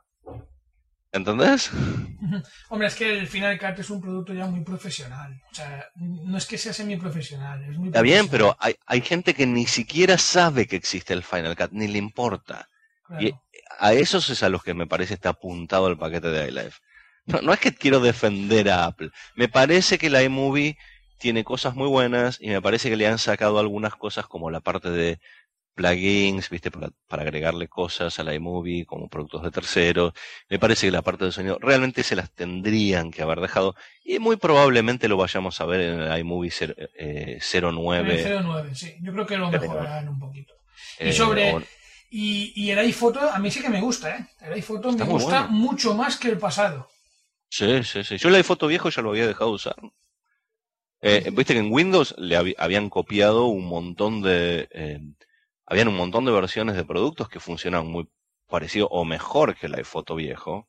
¿Entendés? (laughs) Hombre, es que el Final Cut es un producto ya muy profesional. O sea, no es que sea semi-profesional. Es muy Está bien, pero hay, hay, gente que ni siquiera sabe que existe el Final Cut, ni le importa. Y a esos es a los que me parece está apuntado el paquete de iLife. No, no es que quiero defender a Apple. Me parece que la iMovie tiene cosas muy buenas y me parece que le han sacado algunas cosas como la parte de plugins, viste, para, agregarle cosas a la iMovie como productos de terceros. Me parece que la parte del sonido realmente se las tendrían que haber dejado y muy probablemente lo vayamos a ver en el iMovie 09. 09, sí. Yo creo que lo mejorarán un poquito. y eh, sobre... Y, y, el iPhoto a mí sí que me gusta, ¿eh? El iPhoto me gusta mucho más que el pasado. Sí, sí, sí. Yo el iPhoto viejo ya lo había dejado de usar. Eh, Viste que en Windows le habían copiado un montón de, eh, habían un montón de versiones de productos que funcionaban muy parecido o mejor que el iPhoto viejo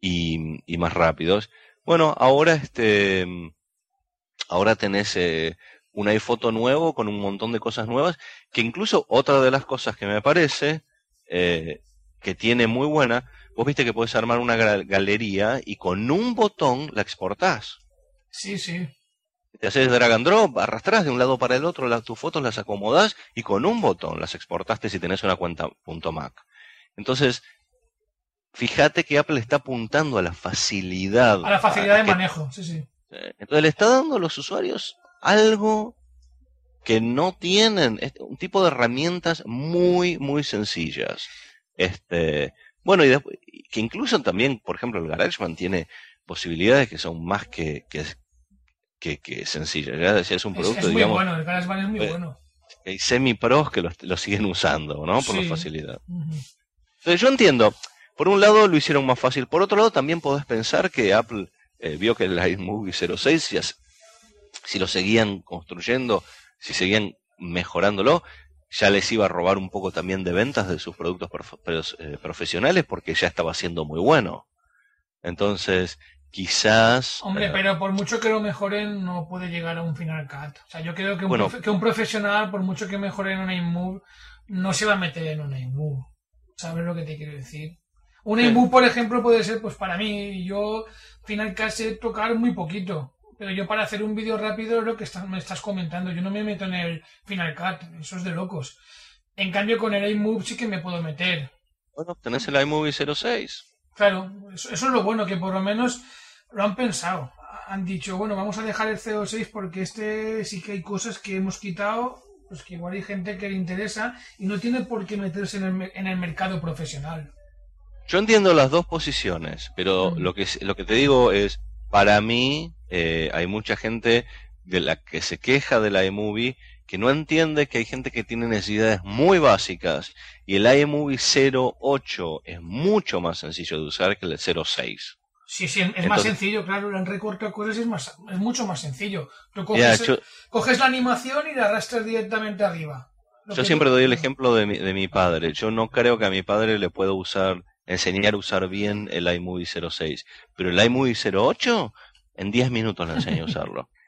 y, más rápidos. Bueno, ahora este, ahora tenés eh, un iPhoto nuevo con un montón de cosas nuevas, que incluso otra de las cosas que me parece eh, que tiene muy buena, vos viste que puedes armar una galería y con un botón la exportás. Sí, sí. Te haces drag and drop, arrastras de un lado para el otro las, tus fotos, las acomodas y con un botón las exportaste si tenés una cuenta .mac. Entonces, fíjate que Apple está apuntando a la facilidad. A la facilidad de manejo, sí, sí. Entonces le está dando a los usuarios algo que no tienen, un tipo de herramientas muy, muy sencillas. Este, bueno, y que incluso también, por ejemplo, el GarageBand tiene posibilidades que son más que, que, que, que sencilla. Ya es un producto, es, es muy bueno, el GarageBand es muy eh, bueno. Hay semi-pros que lo, siguen usando, ¿no? Por la facilidad. Entonces yo entiendo, por un lado lo hicieron más fácil, por otro lado también podés pensar que Apple eh, vio que el iMovie 06, si, si lo seguían construyendo, si seguían mejorándolo, ya les iba a robar un poco también de ventas de sus productos eh, profesionales porque ya estaba siendo muy bueno. Entonces, quizás... Hombre, pero por mucho que lo mejoren, no puede llegar a un Final Cut. O sea, yo creo que un, que un profesional, por mucho que mejore en un iMove, no se va a meter en un iMove. ¿Sabes lo que te quiero decir? Un iMove, por ejemplo, puede ser, pues para mí, yo Final Cut sé tocar muy poquito. Pero yo para hacer un vídeo rápido es lo que me estás comentando. Yo no me meto en el Final Cut. Eso es de locos. En cambio, con el iMove sí que me puedo meter. Bueno, tenés el iMovie 06. Claro, eso, es lo bueno, que por lo menos lo han pensado. Han dicho, bueno, vamos a dejar el 06 porque este sí que hay cosas que hemos quitado, pues que igual hay gente que le interesa y no tiene por qué meterse en el, en el mercado profesional. Yo entiendo las dos posiciones, pero mm. lo, que, lo que te digo es, para mí eh, hay mucha gente de la que se queja de la iMovie que no entiende que hay gente que tiene necesidades muy básicas y el iMovie 08 es mucho más sencillo de usar que el 06. Sí, sí, es más sencillo, claro, el recorte cores es, más, es mucho más sencillo. Tú coges, la animación y la arrastras directamente arriba. Yo siempre doy el ejemplo de mi, de mi padre. Yo no creo que a mi padre le pueda usar, enseñar a usar bien el iMovie 06, pero el iMovie 08 en 10 minutos le enseño a usarlo. (laughs)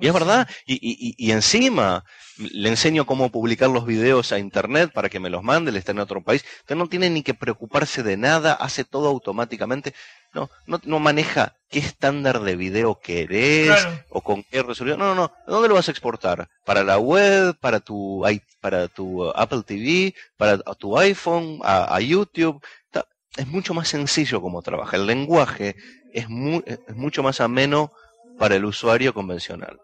Y es verdad, y, y, y, encima le enseño cómo publicar los videos a internet para que me los mande, él está en otro país. Usted no tiene ni que preocuparse de nada, hace todo automáticamente. No, no, no maneja qué estándar de video querés o con qué resolución. No, no, no. ¿Dónde lo vas a exportar? ¿Para la web? ¿Para tu, para tu uh, Apple TV? ¿Para tu iPhone? ¿A, YouTube? Es mucho más sencillo como trabaja. El lenguaje es, muy, es mucho más ameno para el usuario convencional.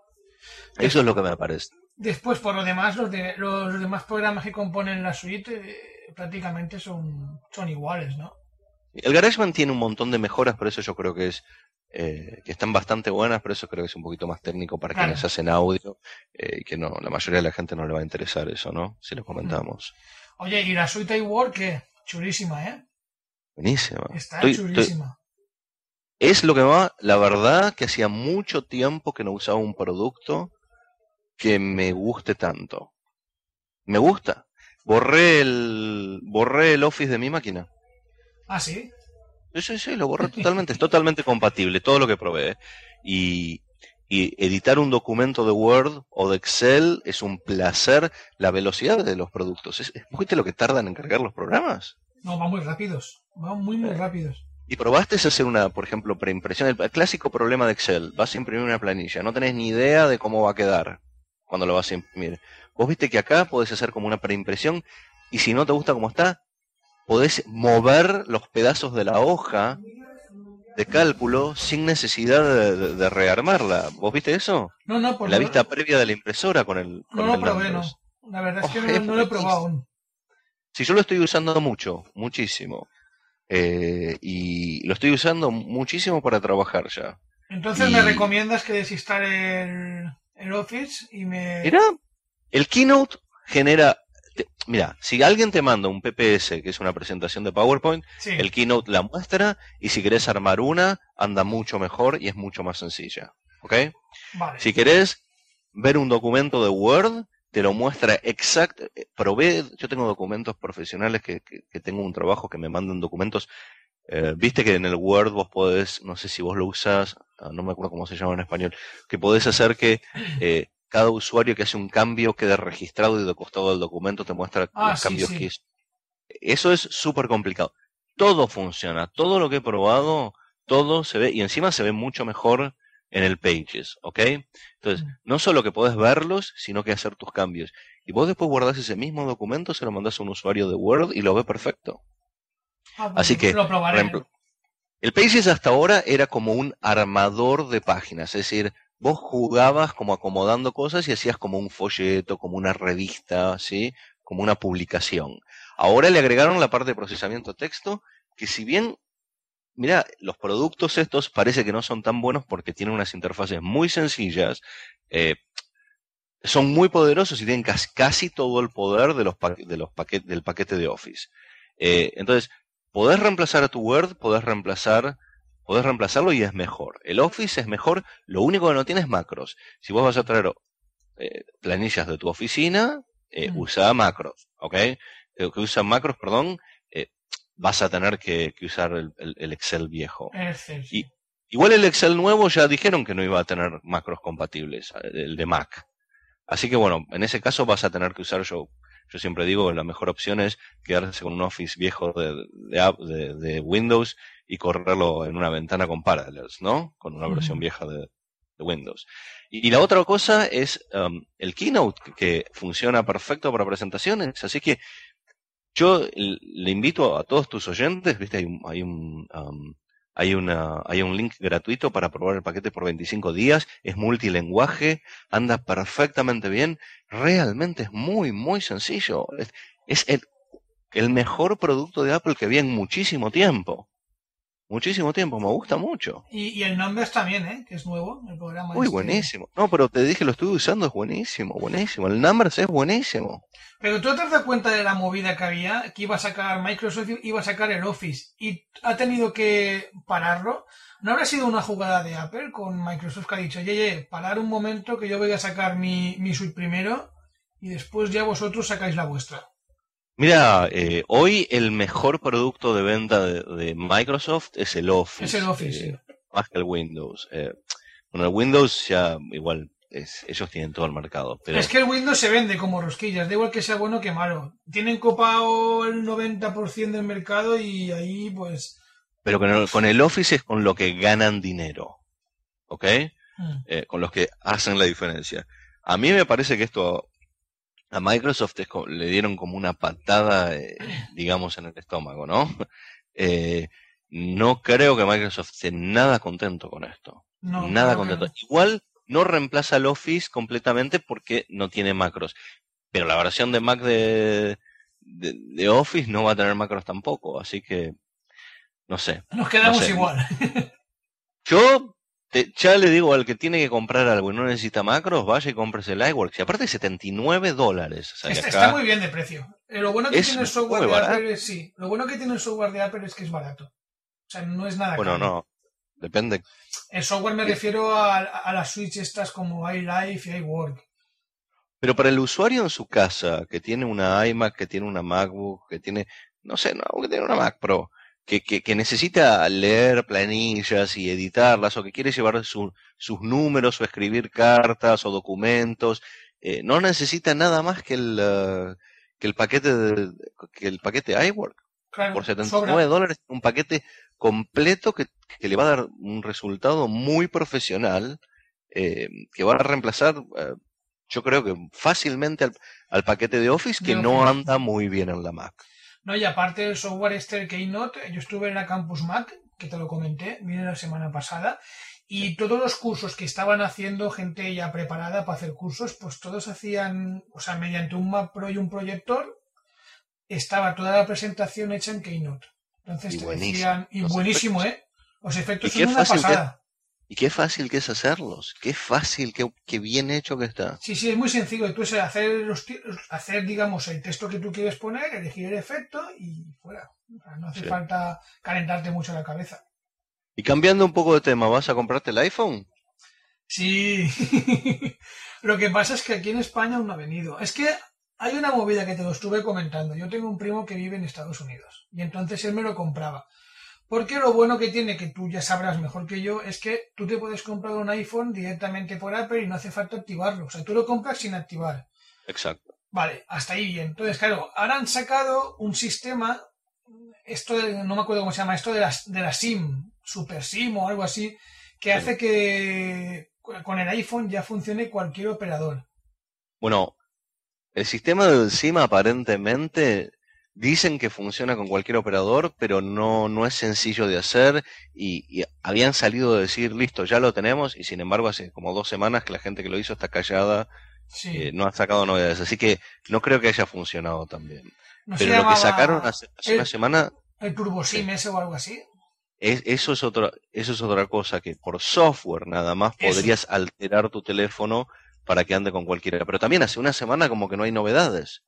Eso es lo que me parece. Después, por lo demás, los, de, los demás programas que componen la suite eh, prácticamente son, son iguales, ¿no? El GarageBand tiene un montón de mejoras, por eso yo creo que es eh, que están bastante buenas, pero eso creo que es un poquito más técnico para quienes hacen audio eh, y que no, la mayoría de la gente no le va a interesar eso, ¿no? Si lo comentamos. Oye, y la suite iWork, que chulísima, ¿eh? Buenísima. Está chulísima. Es lo que va, la verdad que hacía mucho tiempo que no usaba un producto que me guste tanto. Me gusta. Borré el, borré el Office de mi máquina. Ah, sí. Sí, sí, sí, lo borré totalmente. es totalmente compatible, todo lo que probé. Y, y editar un documento de Word o de Excel es un placer. La velocidad de los productos. ¿Es, es lo que tardan en cargar los programas? No, van muy rápidos. Van muy, muy rápidos. ¿Y probaste hacer una, por ejemplo, preimpresión? El clásico problema de Excel. Vas a imprimir una planilla, no tenés ni idea de cómo va a quedar cuando lo vas a imprimir. Vos viste que acá podés hacer como una preimpresión y si no te gusta cómo está, podés mover los pedazos de la hoja de cálculo sin necesidad de, rearmarla. ¿Vos viste eso? No, no, por La vista previa de la impresora con el. no lo probé, no. La verdad es que no, no, lo he probado aún. Sí, yo lo estoy usando mucho, muchísimo. Eh, y lo estoy usando muchísimo para trabajar ya. Entonces me recomiendas que desinstale el, Office y me... Mira, el Keynote genera... mira, si alguien te manda un PPS, que es una presentación de PowerPoint, el Keynote la muestra y si querés armar una, anda mucho mejor y es mucho más sencilla. ¿Ok? Si querés ver un documento de Word, te lo muestra exacto. Eh, probé, yo tengo documentos profesionales que, que, tengo un trabajo que me mandan documentos. Eh, Viste que en el Word vos podés, no sé si vos lo usas, ah, no me acuerdo cómo se llama en español, que podés hacer que eh, cada usuario que hace un cambio quede registrado y de costado del documento te muestra ah, los cambios que hizo. Eso es súper complicado. Todo funciona, todo lo que he probado, todo se ve, y encima se ve mucho mejor en el Pages, ¿ok? Entonces, no solo que podés verlos, sino que hacer tus cambios. Y vos después guardás ese mismo documento, se lo mandás a un usuario de Word y lo ve perfecto. Ah, Así que, por ejemplo, el Pages hasta ahora era como un armador de páginas, es decir, vos jugabas como acomodando cosas y hacías como un folleto, como una revista, ¿sí? Como una publicación. Ahora le agregaron la parte de procesamiento texto, que si bien mira, los productos estos parece que no son tan buenos porque tienen unas interfaces muy sencillas, eh, son muy poderosos y tienen casi, todo el poder de los de los del paquete de Office. Eh, entonces, podés reemplazar a tu Word, podés reemplazar, podés reemplazarlo y es mejor. El Office es mejor, lo único que no tiene es macros. Si vos vas a traer eh, planillas de tu oficina, eh, usa macros, ¿ok? Eh, que usa macros, perdón, eh, vas a tener que, que usar el, el- el Excel viejo. Excel. Y- Igual el Excel nuevo ya dijeron que no iba a tener macros compatibles, el de Mac. Así que bueno, en ese caso vas a tener que usar yo. Yo siempre digo que la mejor opción es quedarse con un Office viejo de, de- de Windows y correrlo en una ventana con Parallels, ¿no? Con una versión vieja de, de Windows. Y, y la otra cosa es um, el Keynote, que, funciona perfecto para presentaciones. Así que yo le invito a todos tus oyentes, viste, hay un, hay un, um, hay una, hay un link gratuito para probar el paquete por 25 días, es multilenguaje, anda perfectamente bien, realmente es muy, muy sencillo. Es, es el, el mejor producto de Apple que vi en muchísimo tiempo. Muchísimo tiempo, me gusta mucho. Y, y el Numbers también, ¿eh? Que es nuevo, el programa. Uy, este. buenísimo. No, pero te dije, lo estuve usando, es buenísimo, buenísimo. El Numbers es buenísimo. Pero tú te has dado cuenta de la movida que había, que iba a sacar Microsoft, iba a sacar el Office, y ha tenido que pararlo. ¿No habrá sido una jugada de Apple con Microsoft que ha dicho, oye, oye, parar un momento que yo voy a sacar mi, mi suite primero y después ya vosotros sacáis la vuestra? Mira, eh, hoy el mejor producto de venta de, de Microsoft es el Office. Es el Office, eh, Más que el Windows. Eh, bueno, el Windows ya igual, es, ellos tienen todo el mercado. Pero Es que el Windows se vende como rosquillas, da igual que sea bueno que malo. Tienen copado el 90% del mercado y ahí pues... pero con, el, con el Office es con lo que ganan dinero. ¿Ok? mm. Eh, con los que hacen la diferencia. A mí me parece que esto a Microsoft es le dieron como una patada, eh, digamos, en el estómago, ¿no? Eh, no creo que Microsoft esté nada contento con esto. No, nada contento. Igual no reemplaza el Office completamente porque no tiene macros. Pero la versión de Mac de, de, de Office no va a tener macros tampoco. Así que, no sé. no. Nos quedamos no sé. igual. Yo te- ya le digo al que tiene que comprar algo y no necesita macros, vaya y cómprese el iWorks. Y aparte 79 dólares. O sea, Está, está muy bien de precio. Eh, Lo bueno que Es tiene el software de. Apple es sí. Lo bueno que tiene el software de Apple es que es barato. O sea, no es nada Bueno, caro. no. Depende. El software me refiero a, a las Switch estas como iLife y iWork. Pero para el usuario en su casa, que tiene una iMac, que tiene una MacBook, que tiene, no sé, no, que tiene una Mac Pro, que, que, que necesita leer planillas y editarlas, o que quiere llevar su- sus números o escribir cartas o documentos, eh, no necesita nada más que el, eh, que el paquete de, que el paquete iWork. Claro, por sobra. 79 dólares, un paquete completo que, que le va a dar un resultado muy profesional, eh, que va a reemplazar, eh, yo creo que fácilmente al, al paquete de Office, que no anda muy bien en la Mac. No, y aparte el software este, el Keynote, yo estuve en la Campus Mac, que te lo comenté, vine la semana pasada, y todos los cursos que estaban haciendo gente ya preparada para hacer cursos, pues todos hacían, o sea, mediante un Mac Pro y un proyector, estaba toda la presentación hecha en Keynote. Entonces Y te buenísimo. decían, y buenísimo. ¿eh? Los efectos son una pasada. Y qué fácil que es hacerlos, qué fácil, qué, qué bien hecho que está. Sí, sí, es muy sencillo. Tú es hacer, los, hacer, digamos, el texto que tú quieres poner, elegir el efecto y fuera. O sea, no hace Sí. falta calentarte mucho la cabeza. Y cambiando un poco de tema, ¿vas a comprarte el iPhone? Sí. (laughs) lo que pasa es que aquí en España aún no ha venido. Es que hay una movida que te lo estuve comentando. Yo tengo un primo que vive en Estados Unidos y entonces él me lo compraba. Porque lo bueno que tiene, que tú ya sabrás mejor que yo, es que tú te puedes comprar un iPhone directamente por Apple y no hace falta activarlo. O sea, tú lo compras sin activar. Exacto. Vale, hasta ahí bien. Entonces, claro, ahora han sacado un sistema, esto de- no me acuerdo cómo se llama, esto de la, de la SIM, Super SIM o algo así, que Sí. hace que con el iPhone ya funcione cualquier operador. Bueno, el sistema del SIM aparentemente dicen que funciona con cualquier operador, pero no, no es sencillo de hacer y, y habían salido a decir, listo, ya lo tenemos y sin embargo hace como dos semanas que la gente que lo hizo está callada, Sí. eh, no ha sacado novedades, así que no creo que haya funcionado no se Pero lo que sacaron hace, hace el- una semana, el Turbo SIM ese o algo así. es, eso, es otra, eso es otra cosa, que por software nada más Eso. podrías alterar tu teléfono para que ande con cualquiera. Pero también hace una semana como que no hay novedades.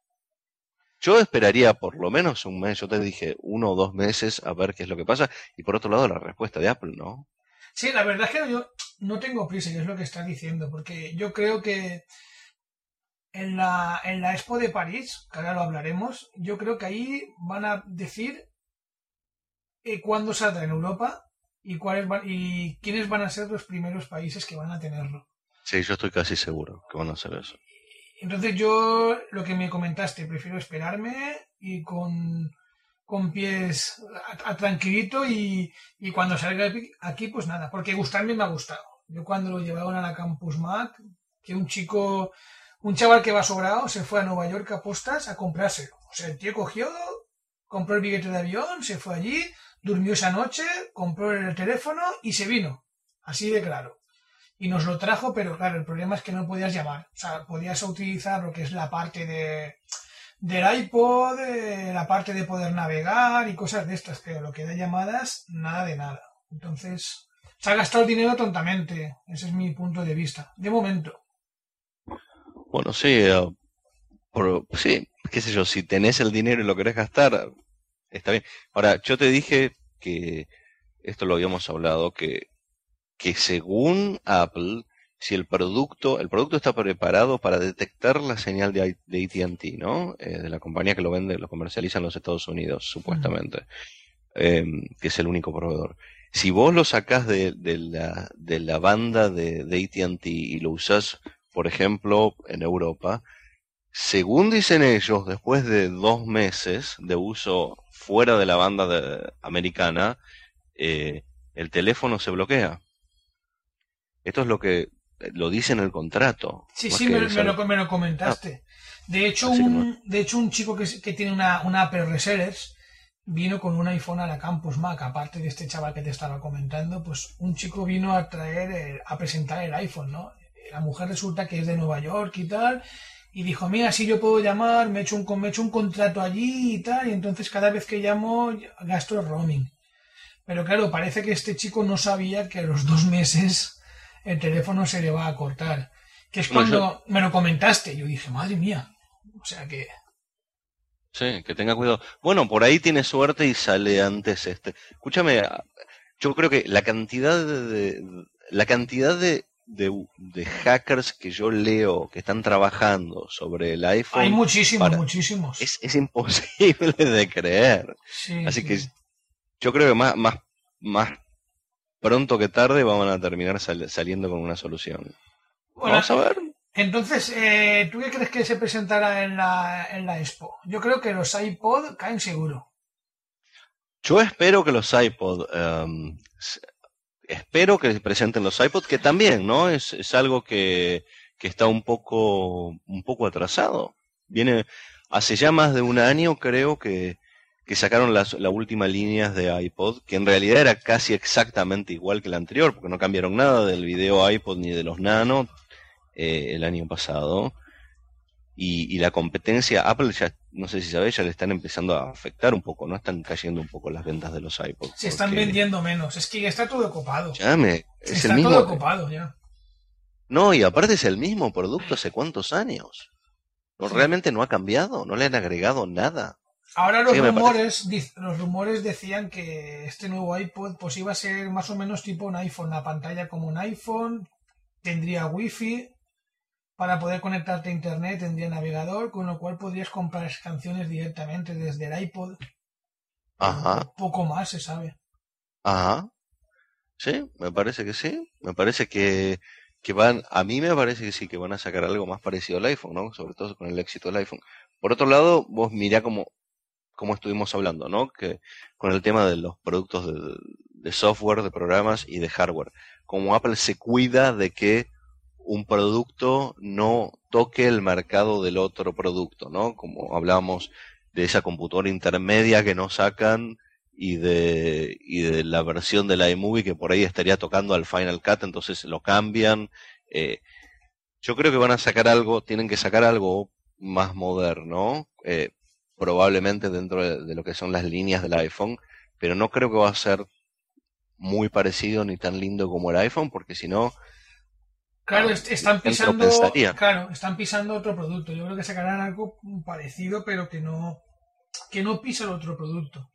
Yo esperaría por lo menos un mes, yo te dije uno o dos meses a ver qué es lo que pasa. Y por otro lado, la respuesta de Apple, ¿no? Sí, la verdad es que yo no tengo prisa, y es lo que estás diciendo, porque yo creo que en la, en la Expo de París, que ahora lo hablaremos, yo creo que ahí van a decir eh, cuándo saldrá en Europa y cuáles van, y quiénes van a ser los primeros países que van a tenerlo. Sí, yo estoy casi seguro que van a hacer eso. Entonces yo, lo que me comentaste, prefiero esperarme y con, con pies a, tranquilito y, y, cuando salga aquí, pues nada, porque gustarme me ha gustado. Yo cuando lo llevaron a la Campus Mac, que un chico, un chaval que va sobrado, se fue a Nueva York a postas a comprarse. O sea, el tío cogió, compró el billete de avión, se fue allí, durmió esa noche, compró el teléfono y se vino. Así de claro y nos lo trajo, pero claro, el problema es que no podías llamar. O sea, podías utilizar lo que es la parte de del iPod, eh, la parte de poder navegar y cosas de estas, pero lo que da llamadas, nada de nada. Entonces, se ha gastado el dinero tontamente. Ese es mi punto de vista. De momento. Bueno, sí, por, sí, qué sé yo, si tenés el dinero y lo querés gastar, está bien. Ahora, yo te dije que, esto lo habíamos hablado, que que según Apple, si el producto, el producto está preparado para detectar la señal de, ATT, ¿no? Eh, de la compañía que lo vende, lo comercializa en los Estados Unidos, supuestamente, em, que es el único proveedor. Si vos lo sacás de, la, de la banda de, de ATT y lo usás, por ejemplo, en Europa, según dicen ellos, después de dos meses de uso fuera de la banda americana, eh, el teléfono se bloquea. Esto es lo que eh, lo dice en el contrato. Sí, sí, me, lo, me, lo, comentaste. Ah. de, hecho, un, de hecho, un chico que, que tiene una, una Apple Resellers vino con un iPhone a la Campus Mac, aparte de este chaval que te estaba comentando, pues un chico vino a traer, a presentar el iPhone, ¿no? La mujer resulta que es de Nueva York y tal, y dijo, mira, si yo puedo llamar, me he hecho un, me he hecho un contrato allí y tal, y entonces cada vez que llamo gasto el roaming. Pero claro, parece que este chico no sabía que a los dos meses el teléfono se le va a cortar. Que es cuando me lo comentaste. Yo dije, madre mía. O sea que. Sí, que tenga cuidado. Bueno, por ahí tiene suerte y sale antes este. Escúchame, yo creo que la cantidad de, la cantidad de, de, hackers que yo leo que están trabajando sobre el iPhone. Hay muchísimos, muchísimos. Es, es, imposible de creer. Así que yo creo que más, más, más pronto que tarde van a terminar saliendo con una solución. Vamos a ver. Entonces, eh, ¿tú qué crees que se presentará en la, en la Expo? Yo creo que los iPod caen seguro. Yo espero que los iPod, em, espero que presenten los iPod, que también, ¿no? Es, es algo que, que, está un poco, un poco atrasado. Viene, hace ya más de un año creo que, que sacaron las la última línea de iPod, que en realidad era casi exactamente igual que la anterior, porque no cambiaron nada del video iPod ni de los Nano eh, el año pasado. Y, la competencia, Apple ya, no sé si sabéis, ya le están empezando a afectar un poco, ¿no? Están cayendo un poco las ventas de los iPods. Se están vendiendo menos, es que ya está todo copado. Ya me, es está el mismo, todo copado ya. No, y aparte es el mismo producto hace cuántos años. No, Realmente no ha cambiado, no le han agregado nada. Ahora los rumores, los rumores decían que este nuevo iPod pues iba a ser más o menos tipo un iPhone, la pantalla como un iPhone, tendría wifi para poder conectarte a internet, tendría navegador, con lo cual podrías comprar canciones directamente desde el iPod. Ajá. Poco más se sabe. Ajá. Sí, me parece que sí. Me parece que, que van, a mí me parece que sí, que van a sacar algo más parecido al iPhone, ¿no? Sobre todo con el éxito del iPhone. Por otro lado, vos mirá como como estuvimos hablando, ¿no? Que con el tema de los productos de, software, de programas y de hardware. Como Apple se cuida de que un producto no toque el mercado del otro producto, ¿no? Como hablamos de esa computadora intermedia que no sacan y de, y de la versión de la iMovie que por ahí estaría tocando al Final Cut, entonces lo cambian. Eh, yo creo que van a sacar algo, tienen que sacar algo más moderno. Eh, probablemente dentro de, lo que son las líneas del iPhone, pero no creo que va a ser muy parecido ni tan lindo como el iPhone, porque si no... Claro, están pisando, claro, están pisando otro producto. Yo creo que sacarán algo parecido, pero que no, que no pisa el otro producto.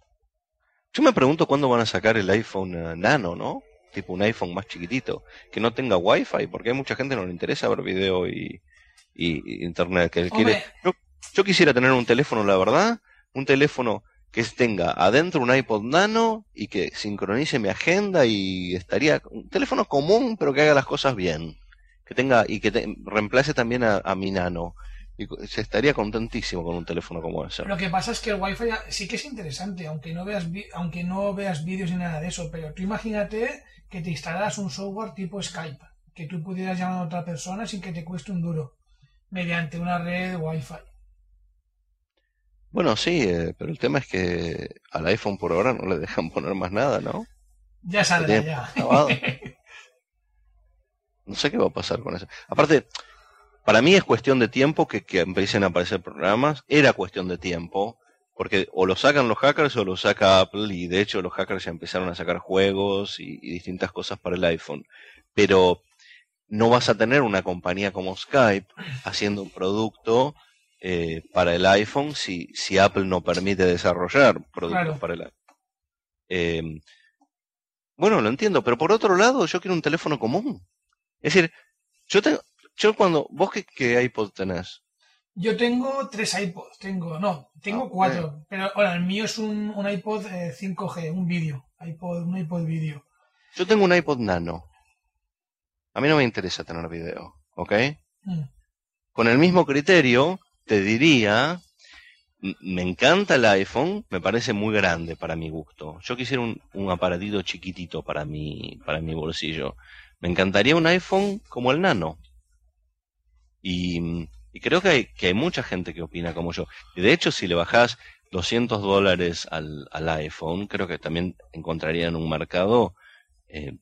Yo me pregunto cuándo van a sacar el iPhone eh, Nano, ¿no? Tipo un iPhone más chiquitito, que no tenga Wi-Fi, porque hay mucha gente que no le interesa ver video y, y, internet. Que quiere, yo, yo quisiera tener un teléfono, la verdad, un teléfono que tenga adentro un iPod Nano y que sincronice mi agenda y estaría un teléfono común pero que haga las cosas bien que tenga y que reemplace también a, mi Nano y se estaría contentísimo con un teléfono como ese. Lo que pasa es que el Wi-Fi sí que es interesante, aunque no veas aunque no veas vídeos ni nada de eso, pero tú imagínate que te instalaras un software tipo Skype, que tú pudieras llamar a otra persona sin que te cueste un duro, mediante una red Wi-Fi. Bueno, sí, eh, pero el tema es que al iPhone por ahora no le dejan poner más nada, ¿no? Ya saldrá, ya. (laughs) no sé qué va a pasar con eso. Aparte, para mí es cuestión de tiempo que, que empiecen a aparecer programas. Era cuestión de tiempo, porque o lo sacan los hackers o lo saca Apple, y de hecho los hackers ya empezaron a sacar juegos y distintas cosas para el iPhone. Pero no vas a tener una compañía como Skype haciendo un producto eh, para el iPhone si, si Apple no permite desarrollar productos para el iPhone. Em, bueno, lo entiendo, pero por otro lado, yo quiero un teléfono común. Es decir, yo tengo, yo cuando, vos qué, iPod tenés? Yo tengo tres iPods, tengo, no, tengo ah, cuatro, pero ahora el mío es un, un iPod 5G, eh, un vídeo, iPod, un iPod vídeo. Yo tengo un iPod Nano. A mí no me interesa tener video, ¿ok? Mm. Con el mismo criterio, te diría, me encanta el iPhone, me parece muy grande para mi gusto. Yo quisiera un, un aparatito chiquitito para mi, para mi bolsillo. Me encantaría un iPhone como el Nano. Y, creo que hay, que hay mucha gente que opina como yo. Y de hecho, si le bajás 200 dólares al, al iPhone, creo que también encontrarían un mercado eh,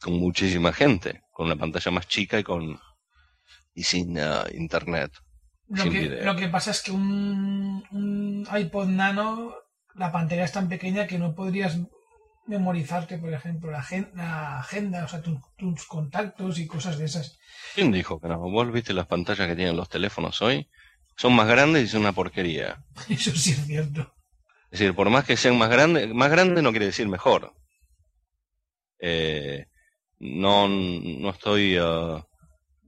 con muchísima gente, con una pantalla más chica y con y sin uh, internet. Lo que, pasa es que un, iPod Nano, la pantalla es tan pequeña que no podrías memorizarte, por ejemplo, la, agenda, o sea, tus contactos y cosas de esas. ¿Quién dijo que no? ¿Vos viste las pantallas que tienen los teléfonos hoy? Son más grandes y son una porquería. (laughs) Eso sí es cierto. Es decir, por más que sean más grandes, más grandes no quiere decir mejor. Eh, no, no estoy... Uh,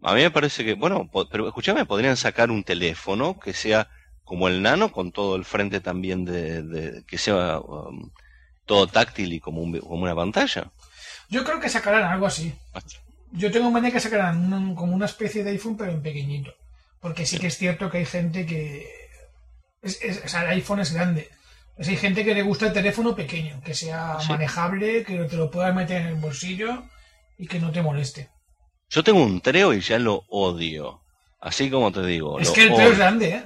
a mí me parece que, bueno, pero escúchame, podrían sacar un teléfono que sea como el nano, con todo el frente también de, que sea um, todo táctil y como, como una pantalla. Yo creo que sacarán algo así. Yo tengo manía que sacarán como una especie de iPhone, pero en pequeñito. Porque sí que es cierto que hay gente que. Es, o sea, el iPhone es grande. Pues hay gente que le gusta el teléfono pequeño, que sea manejable, que te lo puedas meter en el bolsillo y que no te moleste. Yo tengo un Treo y ya lo odio. Así como te digo. Es que el Treo es grande, ¿eh?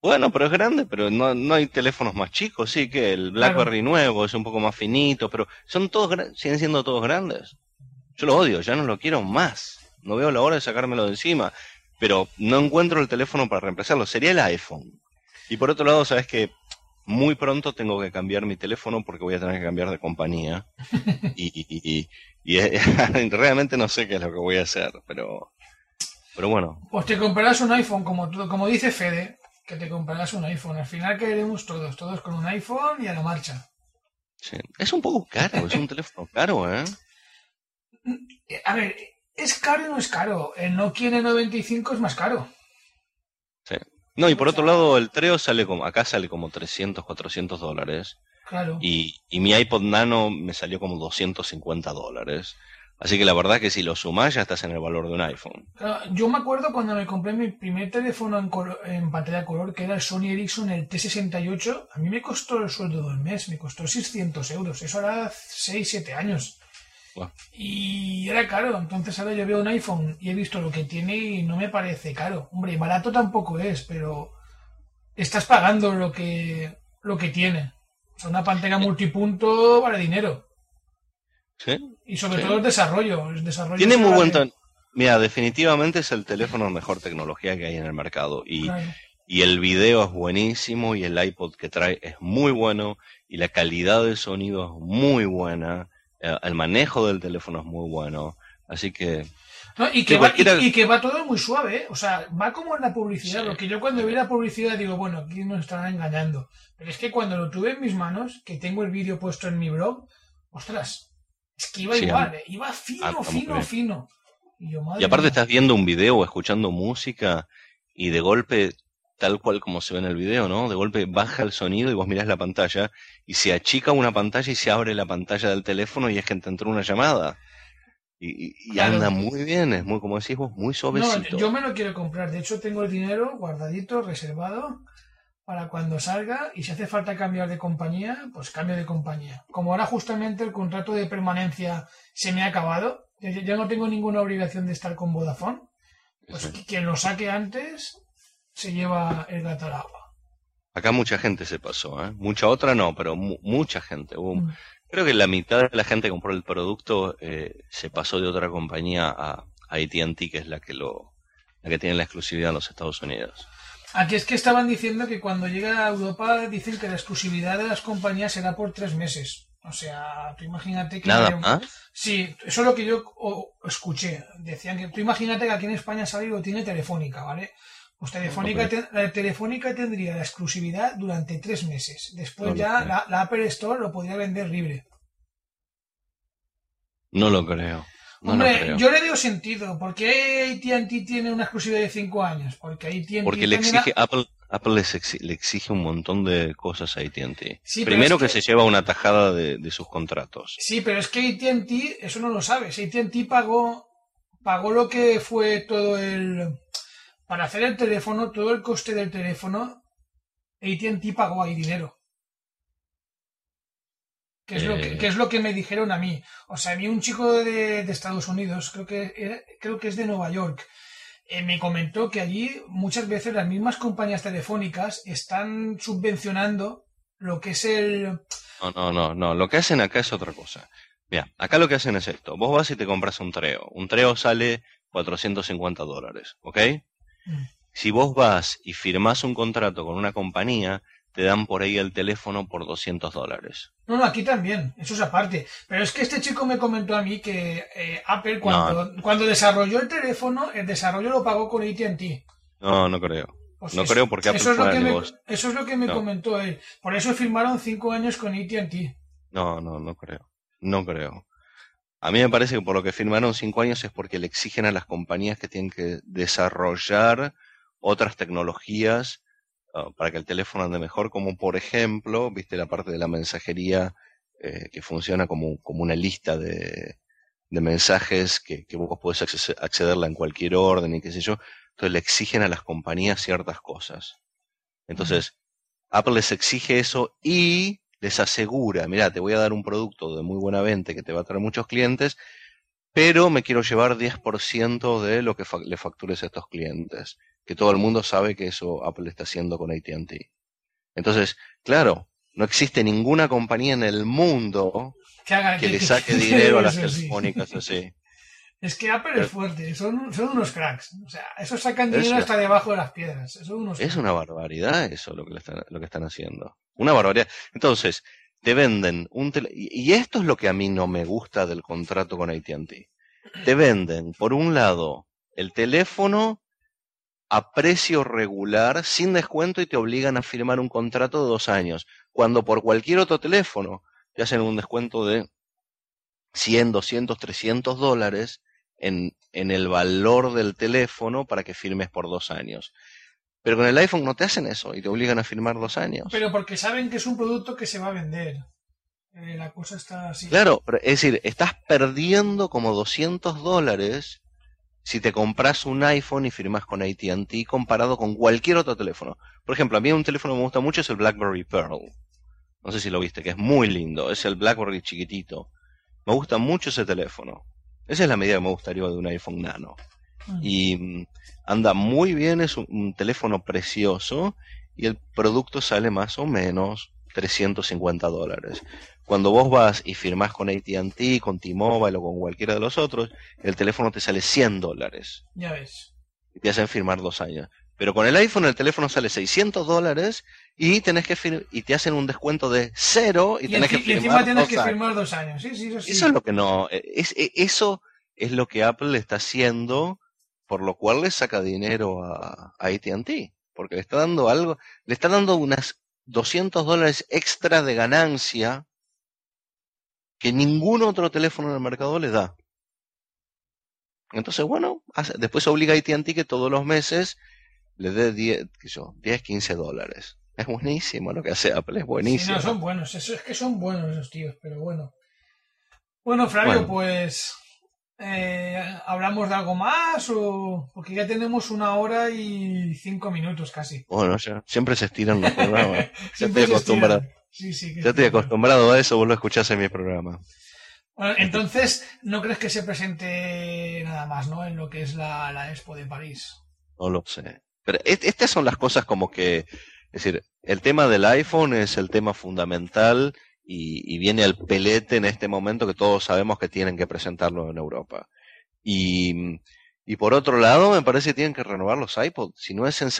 Bueno, pero es grande, pero no, no hay teléfonos más chicos, sí, que el BlackBerry nuevo es un poco más finito, pero son todos siguen siendo todos grandes. Yo lo odio, ya no lo quiero más. No veo la hora de sacármelo de encima, pero no encuentro el teléfono para reemplazarlo. Sería el iPhone. Y por otro lado, sabes que muy pronto tengo que cambiar mi teléfono porque voy a tener que cambiar de compañía. (laughs) y, y, (laughs) realmente no sé qué es lo que voy a hacer, pero, pero bueno. Pues te comprarás un iPhone, como, como dice Fede, que te comprarás un iPhone. Al final queremos todos, todos con un iPhone y a la marcha. Sí. Es un poco caro, es un (laughs) teléfono caro, ¿eh? A ver, ¿es caro o no es caro? El Nokia N95 es más caro. No, y por otro lado, el Treo sale como, acá sale como 300, 400 dólares. Claro. Y, y mi iPod Nano me salió como 250 dólares. Así que la verdad que si lo sumás ya estás en el valor de un iPhone. yo me acuerdo cuando me compré mi primer teléfono en, en pantalla color, que era el Sony Ericsson, el T68, a mí me costó el sueldo del mes, me costó 600 euros. Eso era 6, 7 años. Y era caro, entonces ahora yo veo un iPhone y he visto lo que tiene y no me parece caro. Hombre, barato tampoco es, pero estás pagando lo que, lo que tiene. Una pantalla multipunto vale dinero. Sí. Y sobre todo el desarrollo. El desarrollo tiene muy buen... Mira, definitivamente es el teléfono mejor tecnología que hay en el mercado. Y, y el video es buenísimo y el iPod que trae es muy bueno y la calidad del sonido es muy buena eh, el manejo del teléfono es muy bueno. Así que. y, que va, y, que va, todo muy suave, ¿eh? O sea, va como en la publicidad. Lo que yo cuando vi la publicidad digo, bueno, aquí nos están engañando. Pero es que cuando lo tuve en mis manos, que tengo el vídeo puesto en mi blog, ostras, es que iba igual, ¿eh? iba fino, fino, fino. Y, yo, madre Y aparte mía. estás viendo un video o escuchando música y de golpe, tal cual como se ve en el video, ¿no? De golpe baja el sonido y vos mirás la pantalla y se achica una pantalla y se abre la pantalla del teléfono y es que te entró una llamada. Y, y- y Claro. anda muy bien, es muy, como decís vos, muy No, suavecito. yo me lo quiero comprar. De hecho, tengo el dinero guardadito, reservado, para cuando salga y si hace falta cambiar de compañía, pues cambio de compañía. Como ahora justamente el contrato de permanencia se me ha acabado, ya, no tengo ninguna obligación de estar con Vodafone, pues Sí. quien lo saque antes se lleva el gato al agua. Acá mucha gente se pasó, ¿eh? Mucha otra no, pero mu- mucha gente. Hubo- Mm. Creo que la mitad de la gente que compró el producto eh, se pasó de otra compañía a, a AT&T, que es la que lo, la que tiene la exclusividad en los Estados Unidos. Aquí es que estaban diciendo que cuando llega a Europa dicen que la exclusividad de las compañías será por tres meses. O sea, tú imagínate que... Nada más. Sí, eso es lo que yo escuché. Decían que tú imagínate que aquí en España sale lo tiene Telefónica, ¿vale? Pues Telefónica, la Telefónica tendría la exclusividad durante tres meses. Después No ya la Apple Store lo podría vender libre. No lo creo. No Hombre, yo le veo sentido. ¿Por qué AT&T tiene una exclusividad de cinco años? Porque AT&T Porque le exige, Apple, Apple le exige un montón de cosas a AT&T. Sí, Primero es que... que- se lleva una tajada de, de sus contratos. Sí, pero es que AT&T, eso no lo sabes. AT&T pagó, pagó lo que fue todo el... Para hacer el teléfono, todo el coste del teléfono, AT&T pagó ahí dinero. Que es, lo que, Eh. que es lo que me dijeron a mí. O sea, a mí un chico de, de Estados Unidos, creo que, era- creo que es de Nueva York, eh, me comentó que allí muchas veces las mismas compañías telefónicas están subvencionando lo que es el... No, no, no, no. Lo que hacen acá es otra cosa. Mira, acá lo que hacen es esto. Vos vas y te compras un Treo. Un Treo sale 450 dólares, ¿ok? Mm. Si vos vas y firmás un contrato con una compañía, te dan por ahí el teléfono por 200 dólares. No, no, aquí también, eso es aparte. Pero es que este chico me comentó a mí que eh, Apple, cuando, cuando desarrolló el teléfono, el desarrollo lo pagó con ATT. No, no creo. Pues No eso- creo porque Apple eso es, lo que me, eso es lo que me No. comentó él. Por eso firmaron cinco años con ATT. No, no, no creo. No creo. A mí me parece que por lo que firmaron cinco años es porque le exigen a las compañías que tienen que desarrollar otras tecnologías para que el teléfono ande mejor, como por ejemplo, viste la parte de la mensajería eh, que funciona como, como una lista de, de mensajes que, que vos podés accederla en cualquier orden y qué sé yo. Entonces le exigen a las compañías ciertas cosas. Entonces, Apple les exige eso y les asegura, mira, te voy a dar un producto de muy buena venta que te va a traer muchos clientes, pero me quiero llevar 10% de lo que fa- le factures a estos clientes. Que todo el mundo sabe que eso Apple está haciendo con AT&T. Entonces, claro, no existe ninguna compañía en el mundo Que, haga, que le saque (laughs) dinero a las sí. telefónicas así. Es que Apple es fuerte, son, son unos cracks. O sea, esos sacan dinero hasta debajo de las piedras. Son unos Es cracks. una barbaridad eso lo que, le están, lo que están haciendo. Una barbaridad. Entonces, te venden un tele- y esto es lo que a mí no me gusta del contrato con AT&T. Te venden, por un lado, el teléfono a precio regular, sin descuento, y te obligan a firmar un contrato de dos años. Cuando por cualquier otro teléfono te hacen un descuento de 100, 200, 300 dólares en, en el valor del teléfono para que firmes por dos años. Pero con el iPhone no te hacen eso y te obligan a firmar dos años. Pero porque saben que es un producto que se va a vender. Eh, la cosa está así. Claro, pero es decir, estás perdiendo como 200 dólares si te compras un iPhone y firmas con AT&T comparado con cualquier otro teléfono. Por ejemplo, a mí un teléfono que me gusta mucho es el BlackBerry Pearl. No sé si lo viste, que es muy lindo. Es el BlackBerry chiquitito. Me gusta mucho ese teléfono. Esa es la medida que me gustaría de un iPhone Nano. Mm. y mm, anda muy bien, es un, un teléfono precioso y el producto sale más o menos 350 dólares. Cuando vos vas y firmás con AT&T, con T-Mobile o con cualquiera de los otros, el teléfono te sale 100 dólares Ya ves. y te hacen firmar dos años. Pero con el iPhone el teléfono sale 600 dólares y tenés que fir- y te hacen un descuento de cero y, Y, tenés que y firmar encima tienes dos que años. firmar dos años. Sí, sí, eso sí. Eso es lo que no, es, eh, eso es lo que Apple está haciendo, por lo cual le saca dinero a, a AT&T, porque le está dando algo, le está dando unas 200 dólares extra de ganancia que ningún otro teléfono en el mercado le da. Entonces, bueno, después obliga a AT&T que todos los meses le dé 10, 10, 15 dólares. Es buenísimo lo que hace Apple, es buenísimo. no, son buenos, es que son buenos esos tíos, pero bueno. Bueno, Flavio, pues eh, ¿hablamos de algo más o...? Porque ya tenemos una hora y cinco minutos casi. Bueno, siempre se estiran los (laughs) programas. ya estoy acostumbrado. Sí, sí, ya estoy acostumbrado a eso, vos lo escuchás en mi programa. Bueno, entonces, ¿no crees que se presente nada más, no? En lo que es la, la Expo de París. No lo sé. Pero estas son las cosas como que, es decir, el tema del iPhone es el tema fundamental y, viene el pelete en este momento que todos sabemos que tienen que presentarlo en Europa. Y, y por otro lado, me parece que tienen que renovar los iPods. Si no es en,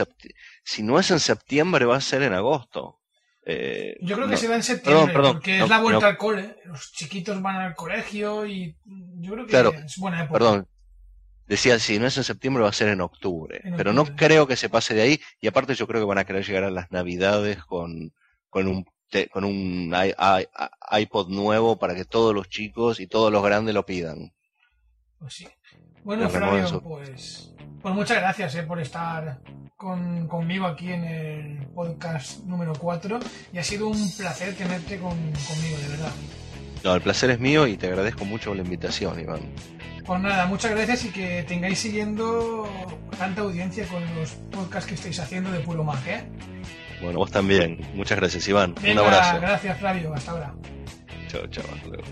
si no es en septiembre, va a ser en agosto. Eh, yo creo que será en septiembre, porque es la vuelta al cole. Los chiquitos van al colegio y yo creo que es buena época. Perdón, decía, si no es en septiembre va a ser en octubre, pero no creo que se pase de ahí y aparte yo creo que van a querer llegar a las navidades con, con un con un iPod nuevo para que todos los chicos y todos los grandes lo pidan. Pues sí. Bueno, Flavio, pues, pues muchas gracias eh, por estar con, conmigo aquí en el podcast número 4 y ha sido un placer tenerte con, conmigo, de verdad. No, el placer es mío y te agradezco mucho la invitación, Iván. Pues nada, muchas gracias y que tengáis siguiendo tanta audiencia con los podcasts que estáis haciendo de Puro Mac, ¿eh? Bueno, vos también. Muchas gracias, Iván. Un abrazo. Gracias, Flavio. Hasta ahora. Chao, chao. Hasta luego.